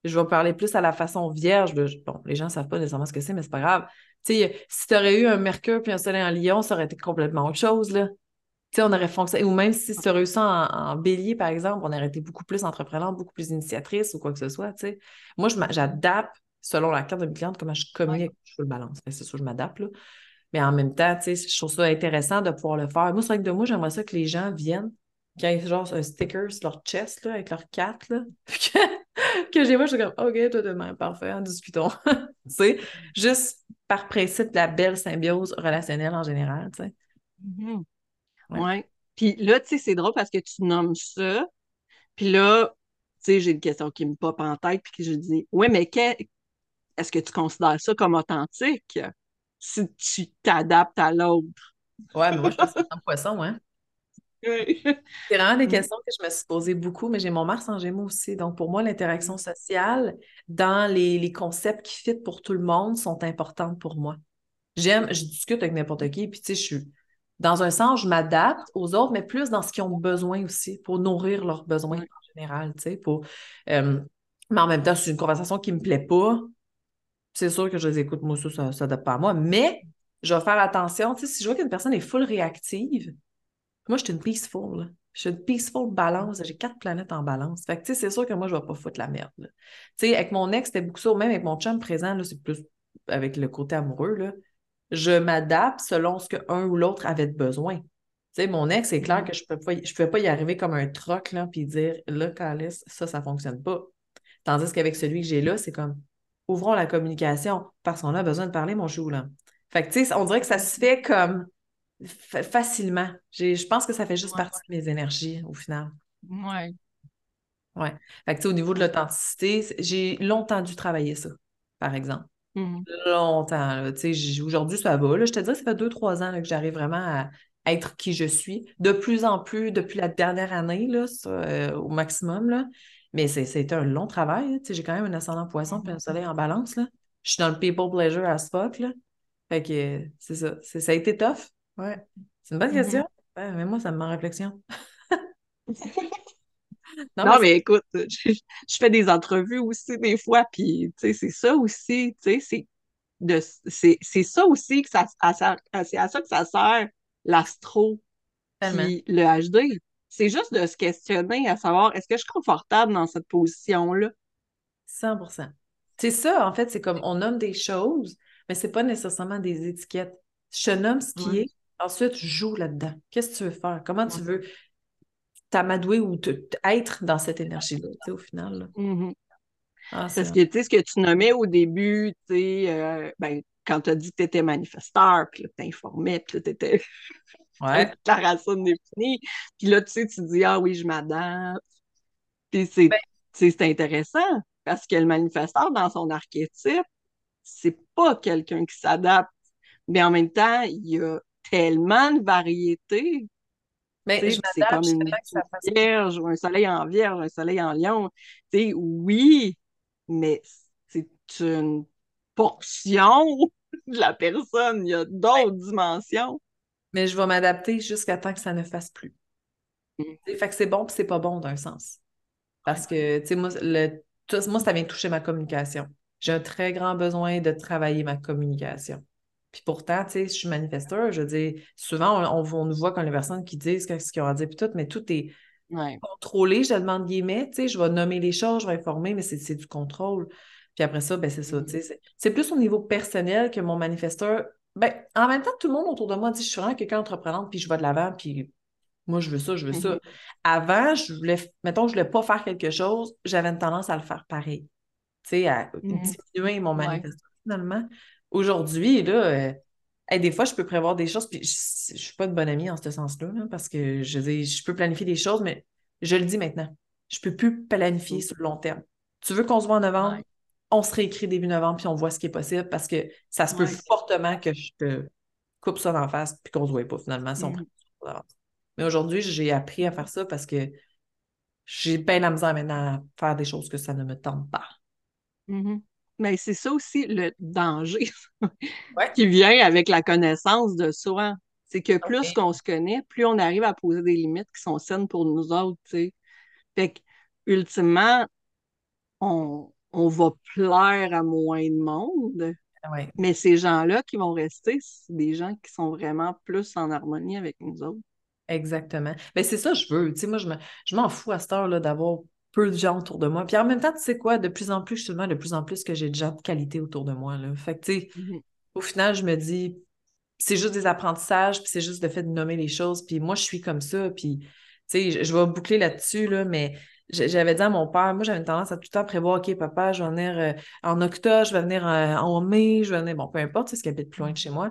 Je vais parler plus à la façon vierge. Bon, les gens ne savent pas nécessairement ce que c'est, mais c'est pas grave. Tu sais, si tu aurais eu un mercure puis un soleil en lion, ça aurait été complètement autre chose, là. Tu sais, on aurait fonctionné. Ou même si tu aurais eu ça en, bélier, par exemple, on aurait été beaucoup plus entreprenante, beaucoup plus initiatrice ou quoi que ce soit, tu sais. Moi, j'adapte selon la carte de mes clientes comment je communique. Je fais le balance. C'est sûr, je m'adapte, là. Mais en même temps, tu sais, je trouve ça intéressant de pouvoir le faire. Moi, c'est vrai que de moi, j'aimerais ça que les gens viennent, qu'ils aient genre un sticker sur leur chest, là, avec leur carte, là. que, j'ai moi, je suis comme, OK, toi demain, parfait, en discutons. juste par principe la belle symbiose relationnelle en général, tu sais. Ouais. Puis là, tu sais, c'est drôle parce que tu nommes ça. Puis là, tu sais, j'ai une question qui me pop en tête, puis que je dis, ouais, mais est-ce que tu considères ça comme authentique? Si tu t'adaptes à l'autre. Ouais, mais moi, je pense que c'est un poisson, hein? Oui. C'est vraiment des questions que je me suis posées beaucoup, mais j'ai mon Mars en Gémeaux aussi. Donc, pour moi, l'interaction sociale dans les, concepts qui fit pour tout le monde sont importantes pour moi. J'aime, je discute avec n'importe qui, puis tu sais, je suis dans un sens, je m'adapte aux autres, mais plus dans ce qu'ils ont besoin aussi, pour nourrir leurs besoins en général, tu sais, pour... Euh, mais en même temps, c'est une conversation qui ne me plaît pas, c'est sûr que je les écoute, moi, ça, ça ne s'adapte pas à moi, mais je vais faire attention. Tu sais, si je vois qu'une personne est full réactive, moi, je suis une peaceful. Je suis une peaceful balance. J'ai quatre planètes en balance. Fait que, tu sais, c'est sûr que moi, je ne vais pas foutre la merde. Tu sais, avec mon ex, c'était beaucoup ça. Même avec mon chum présent, là, c'est plus avec le côté amoureux, là. Je m'adapte selon ce qu'un ou l'autre avait besoin. Tu sais, mon ex, c'est clair mm-hmm. que je ne pouvais, pas, pas y arriver comme un troc, là, puis dire, là, Calice, ça, ça ne fonctionne pas. Tandis qu'avec celui que j'ai là, c'est comme, ouvrons la communication parce qu'on a besoin de parler, mon chou, là. Fait que, tu sais, on dirait que ça se fait comme facilement. Je pense que ça fait juste partie de mes énergies, au final. Ouais. Ouais. Fait que, au niveau de l'authenticité, j'ai longtemps dû travailler ça, par exemple. Mm-hmm. Longtemps. Tu sais, aujourd'hui, ça va. Là. Je te dirais, ça fait deux, trois ans que j'arrive vraiment à être qui je suis. De plus en plus, depuis la dernière année, là, euh, au maximum, là, mais c'est un long travail. J'ai quand même un ascendant poisson puis un soleil en balance. Là. Je suis dans le people pleasure as fuck. Là. Fait que c'est ça. Ça a été tough. Ouais. C'est une bonne question. mais moi, ça me met en réflexion. non, mais, écoute, je, fais des entrevues aussi des fois, puis c'est ça aussi, c'est c'est ça aussi que ça, c'est à ça que ça sert l'astro, puis le HD. C'est juste de se questionner à savoir est-ce que je suis confortable dans cette position-là? 100% C'est ça, en fait, c'est comme on nomme des choses, mais c'est pas nécessairement des étiquettes. Je nomme ce qui est, ensuite, je joue là-dedans. Qu'est-ce que tu veux faire? Comment tu veux t'amadouer ou être dans cette énergie-là, au final? Mm-hmm. Ah, Parce que, tu sais, ce que tu nommais au début, tu sais, euh, ben, quand tu as dit que tu étais manifesteur, puis là, tu t'informais, puis là, tu étais ouais. déclaration définie. Puis là, tu sais, tu dis, ah oui, je m'adapte. Puis c'est ben intéressant parce que le manifesteur, dans son archétype, c'est pas quelqu'un qui s'adapte. Mais en même temps, il y a tellement de variétés. Mais c'est comme une vierge ou un soleil en vierge, un soleil en lion. sais, oui, mais c'est une portion de la personne. Il y a d'autres dimensions. Mais je vais m'adapter jusqu'à temps que ça ne fasse plus. Mm. Fait que c'est bon puis c'est pas bon d'un sens. Parce que, tu sais, moi, le, moi, ça vient toucher ma communication. J'ai un très grand besoin de travailler ma communication. Puis pourtant, tu sais, je suis manifesteur, je dis, souvent, on, on, nous voit comme les personnes qui disent ce qu'ils ont à dire, puis tout, mais tout est contrôlé, je demande guillemets, tu sais, je vais nommer les choses, je vais informer, mais c'est du contrôle. Puis après ça, ben c'est ça, tu sais, c'est plus au niveau personnel que mon manifesteur, ben, en même temps, tout le monde autour de moi dit, je suis vraiment quelqu'un d'entreprenante, puis je vais de l'avant, puis moi, je veux ça, je veux ça. Mm-hmm. Avant, je voulais, mettons, je voulais pas faire quelque chose, j'avais une tendance à le faire pareil. Tu sais, à mm-hmm. diminuer mon manifestation, finalement. Aujourd'hui, là, euh, des fois, je peux prévoir des choses, puis je, ne suis pas une bonne amie en ce sens-là, parce que je dis, je peux planifier des choses, mais je le dis maintenant. Je peux plus planifier mm. sur le long terme. Tu veux qu'on se voit en novembre? On se réécrit début novembre, puis on voit ce qui est possible, parce que ça se peut fortement que je te coupe ça d'en face, puis qu'on se voit pas finalement si on mm. prend Mais aujourd'hui, j'ai appris à faire ça parce que j'ai bien la misère maintenant à faire des choses que ça ne me tente pas. Mm-hmm. Mais c'est ça aussi le danger qui vient avec la connaissance de soi. C'est que plus qu'on se connaît, plus on arrive à poser des limites qui sont saines pour nous autres, Fait que, ultimement, on, va plaire à moins de monde. Mais ces gens-là qui vont rester, c'est des gens qui sont vraiment plus en harmonie avec nous autres. Exactement. Mais ben, c'est ça que je veux. Tu sais, moi, je m'en fous à cette heure-là d'avoir peu de gens autour de moi. Puis en même temps, tu sais quoi, de plus en plus, justement, de plus en plus que j'ai de gens de qualité autour de moi. Là. Fait que, tu sais, mm-hmm. au final, je me dis, c'est juste des apprentissages, puis c'est juste le fait de nommer les choses. Puis moi, je suis comme ça. Puis, tu sais, je, vais boucler là-dessus, là, mais j'avais dit à mon père, moi, j'avais une tendance à tout le temps prévoir, OK, papa, je vais venir euh, en octobre, je vais venir euh, en mai, je vais venir, bon, peu importe, c'est ce qui habite plus loin de chez moi.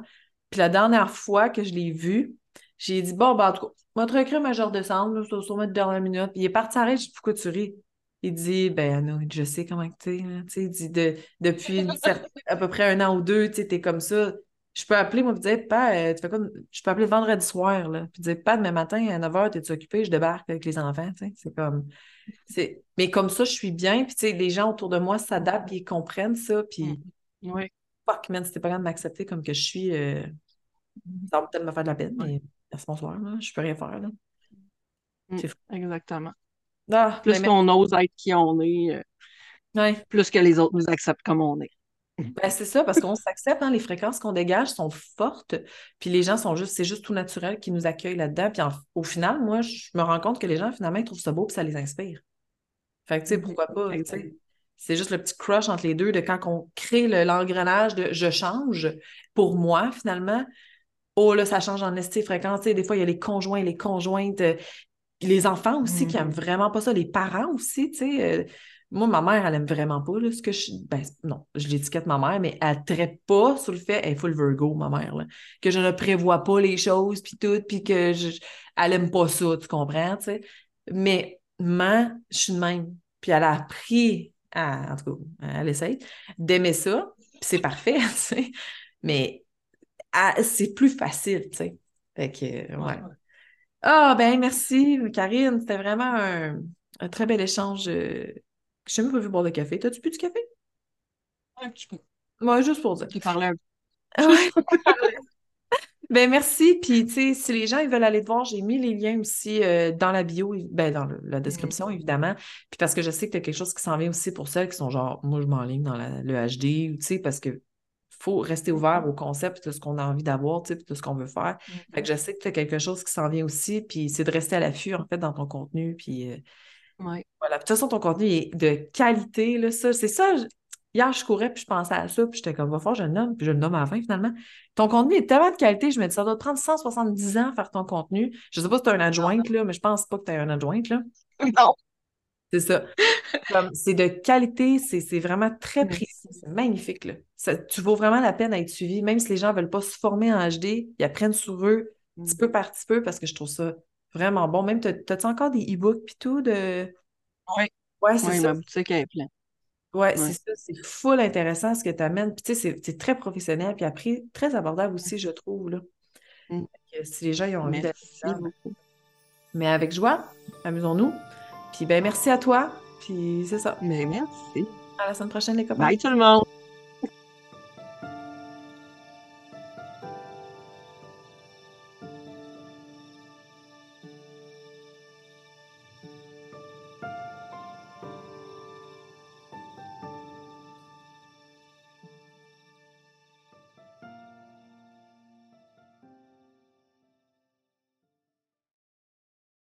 Puis la dernière fois que je l'ai vu, j'ai dit, bon, ben, en tout cas, moi, te recrée major décembre, va sûrement de dernière minute. il est parti arrêter, je dis, pourquoi tu ris? Il dit, ben, Anna, je sais comment tu es. Il dit, de, depuis à peu près un an ou deux, tu es comme ça. Je peux appeler, moi, puis dire, pas, euh, tu fais comme, je peux appeler vendredi soir, là, puis dire, pas demain matin à 9h, t'es-tu occupé, je débarque avec les enfants, tu sais. C'est comme, c'est, mais comme ça, je suis bien, puis tu sais, les gens autour de moi s'adaptent, ils comprennent ça, puis, mmh. ouais. fuck, man, c'était pas grave de m'accepter comme que je suis, euh, ça va peut-être me faire de la peine, mais bonsoir, là. Je peux rien faire, là. Mm, exactement. Ah, plus qu'on ose être qui on est, euh, plus que les autres nous acceptent comme on est. Ben, c'est ça, parce qu'on s'accepte, hein, les fréquences qu'on dégage sont fortes, puis les gens sont juste, c'est juste tout naturel qui nous accueillent là-dedans. Puis au final, moi, je me rends compte que les gens, finalement, ils trouvent ça beau, puis ça les inspire. Fait que, tu sais, pourquoi pas, c'est juste le petit crush entre les deux de quand on crée l'engrenage de je change pour moi, finalement, Oh là, ça change en estime fréquence. des fois, il y a les conjoints, les conjointes, euh, les enfants aussi qui aiment mm-hmm. vraiment pas ça, les parents aussi, tu sais. Euh, moi, ma mère, elle aime vraiment pas ce que je. Ben, non, je l'étiquette ma mère, mais elle traite pas sur le fait, elle est full Virgo, ma mère, là, que je ne prévois pas les choses, puis tout, puis que je, elle aime pas ça, tu comprends, tu sais. Mais, moi, je suis de même. Puis elle a appris, à, en tout cas, elle essaye, d'aimer ça, puis c'est parfait, tu sais. Mais c'est plus facile, tu sais. Fait que, ouais. Ah, ben merci, Karine. C'était vraiment un, très bel échange. Je n'ai même pas vu boire de café. T'as-tu bu du café? Un petit peu. Moi, juste pour dire. J'ai parlé un peu. ben merci. Puis, tu sais, si les gens ils veulent aller te voir, j'ai mis les liens aussi euh, dans la bio, ben, dans la description, mm. évidemment. Puis parce que je sais que tu as quelque chose qui s'en vient aussi pour celles qui sont genre, moi, je m'enligne dans le HD, tu sais, parce que faut rester ouvert au concept de ce qu'on a envie d'avoir, de ce qu'on veut faire. Fait que je sais que tu as quelque chose qui s'en vient aussi, puis c'est de rester à l'affût, en fait, dans ton contenu. Puis, euh, Voilà. De toute façon, ton contenu est de qualité, là, ça. C'est ça. Hier, je courais, puis je pensais à ça, puis j'étais comme, va fort, je le nomme, puis je le nomme à la fin, finalement. Ton contenu est tellement de qualité, je me dis, ça doit te prendre 170 ans à faire ton contenu. Je sais pas si tu as un adjoint, là, mais je pense pas que tu as un adjoint, là. Non. C'est ça. c'est de qualité, c'est vraiment très précis, c'est magnifique. Là. tu vaux vraiment la peine d'être suivi, même si les gens ne veulent pas se former en HD, ils apprennent sur eux petit mm. peu par petit peu parce que je trouve ça vraiment bon. Même, as-tu encore des e-books puis tout de? Oui. Ouais, c'est ça. ma boutique est pleine. Ouais, c'est ça, c'est full intéressant ce que tu amènes. Puis tu sais, c'est très professionnel, puis après, très abordable aussi, je trouve. Là. Mm. Si les gens ils ont envie d'être Mais avec joie, amusons-nous. Puis ben merci à toi. Puis c'est ça. Mais merci. À la semaine prochaine, les copains. Bye tout le monde.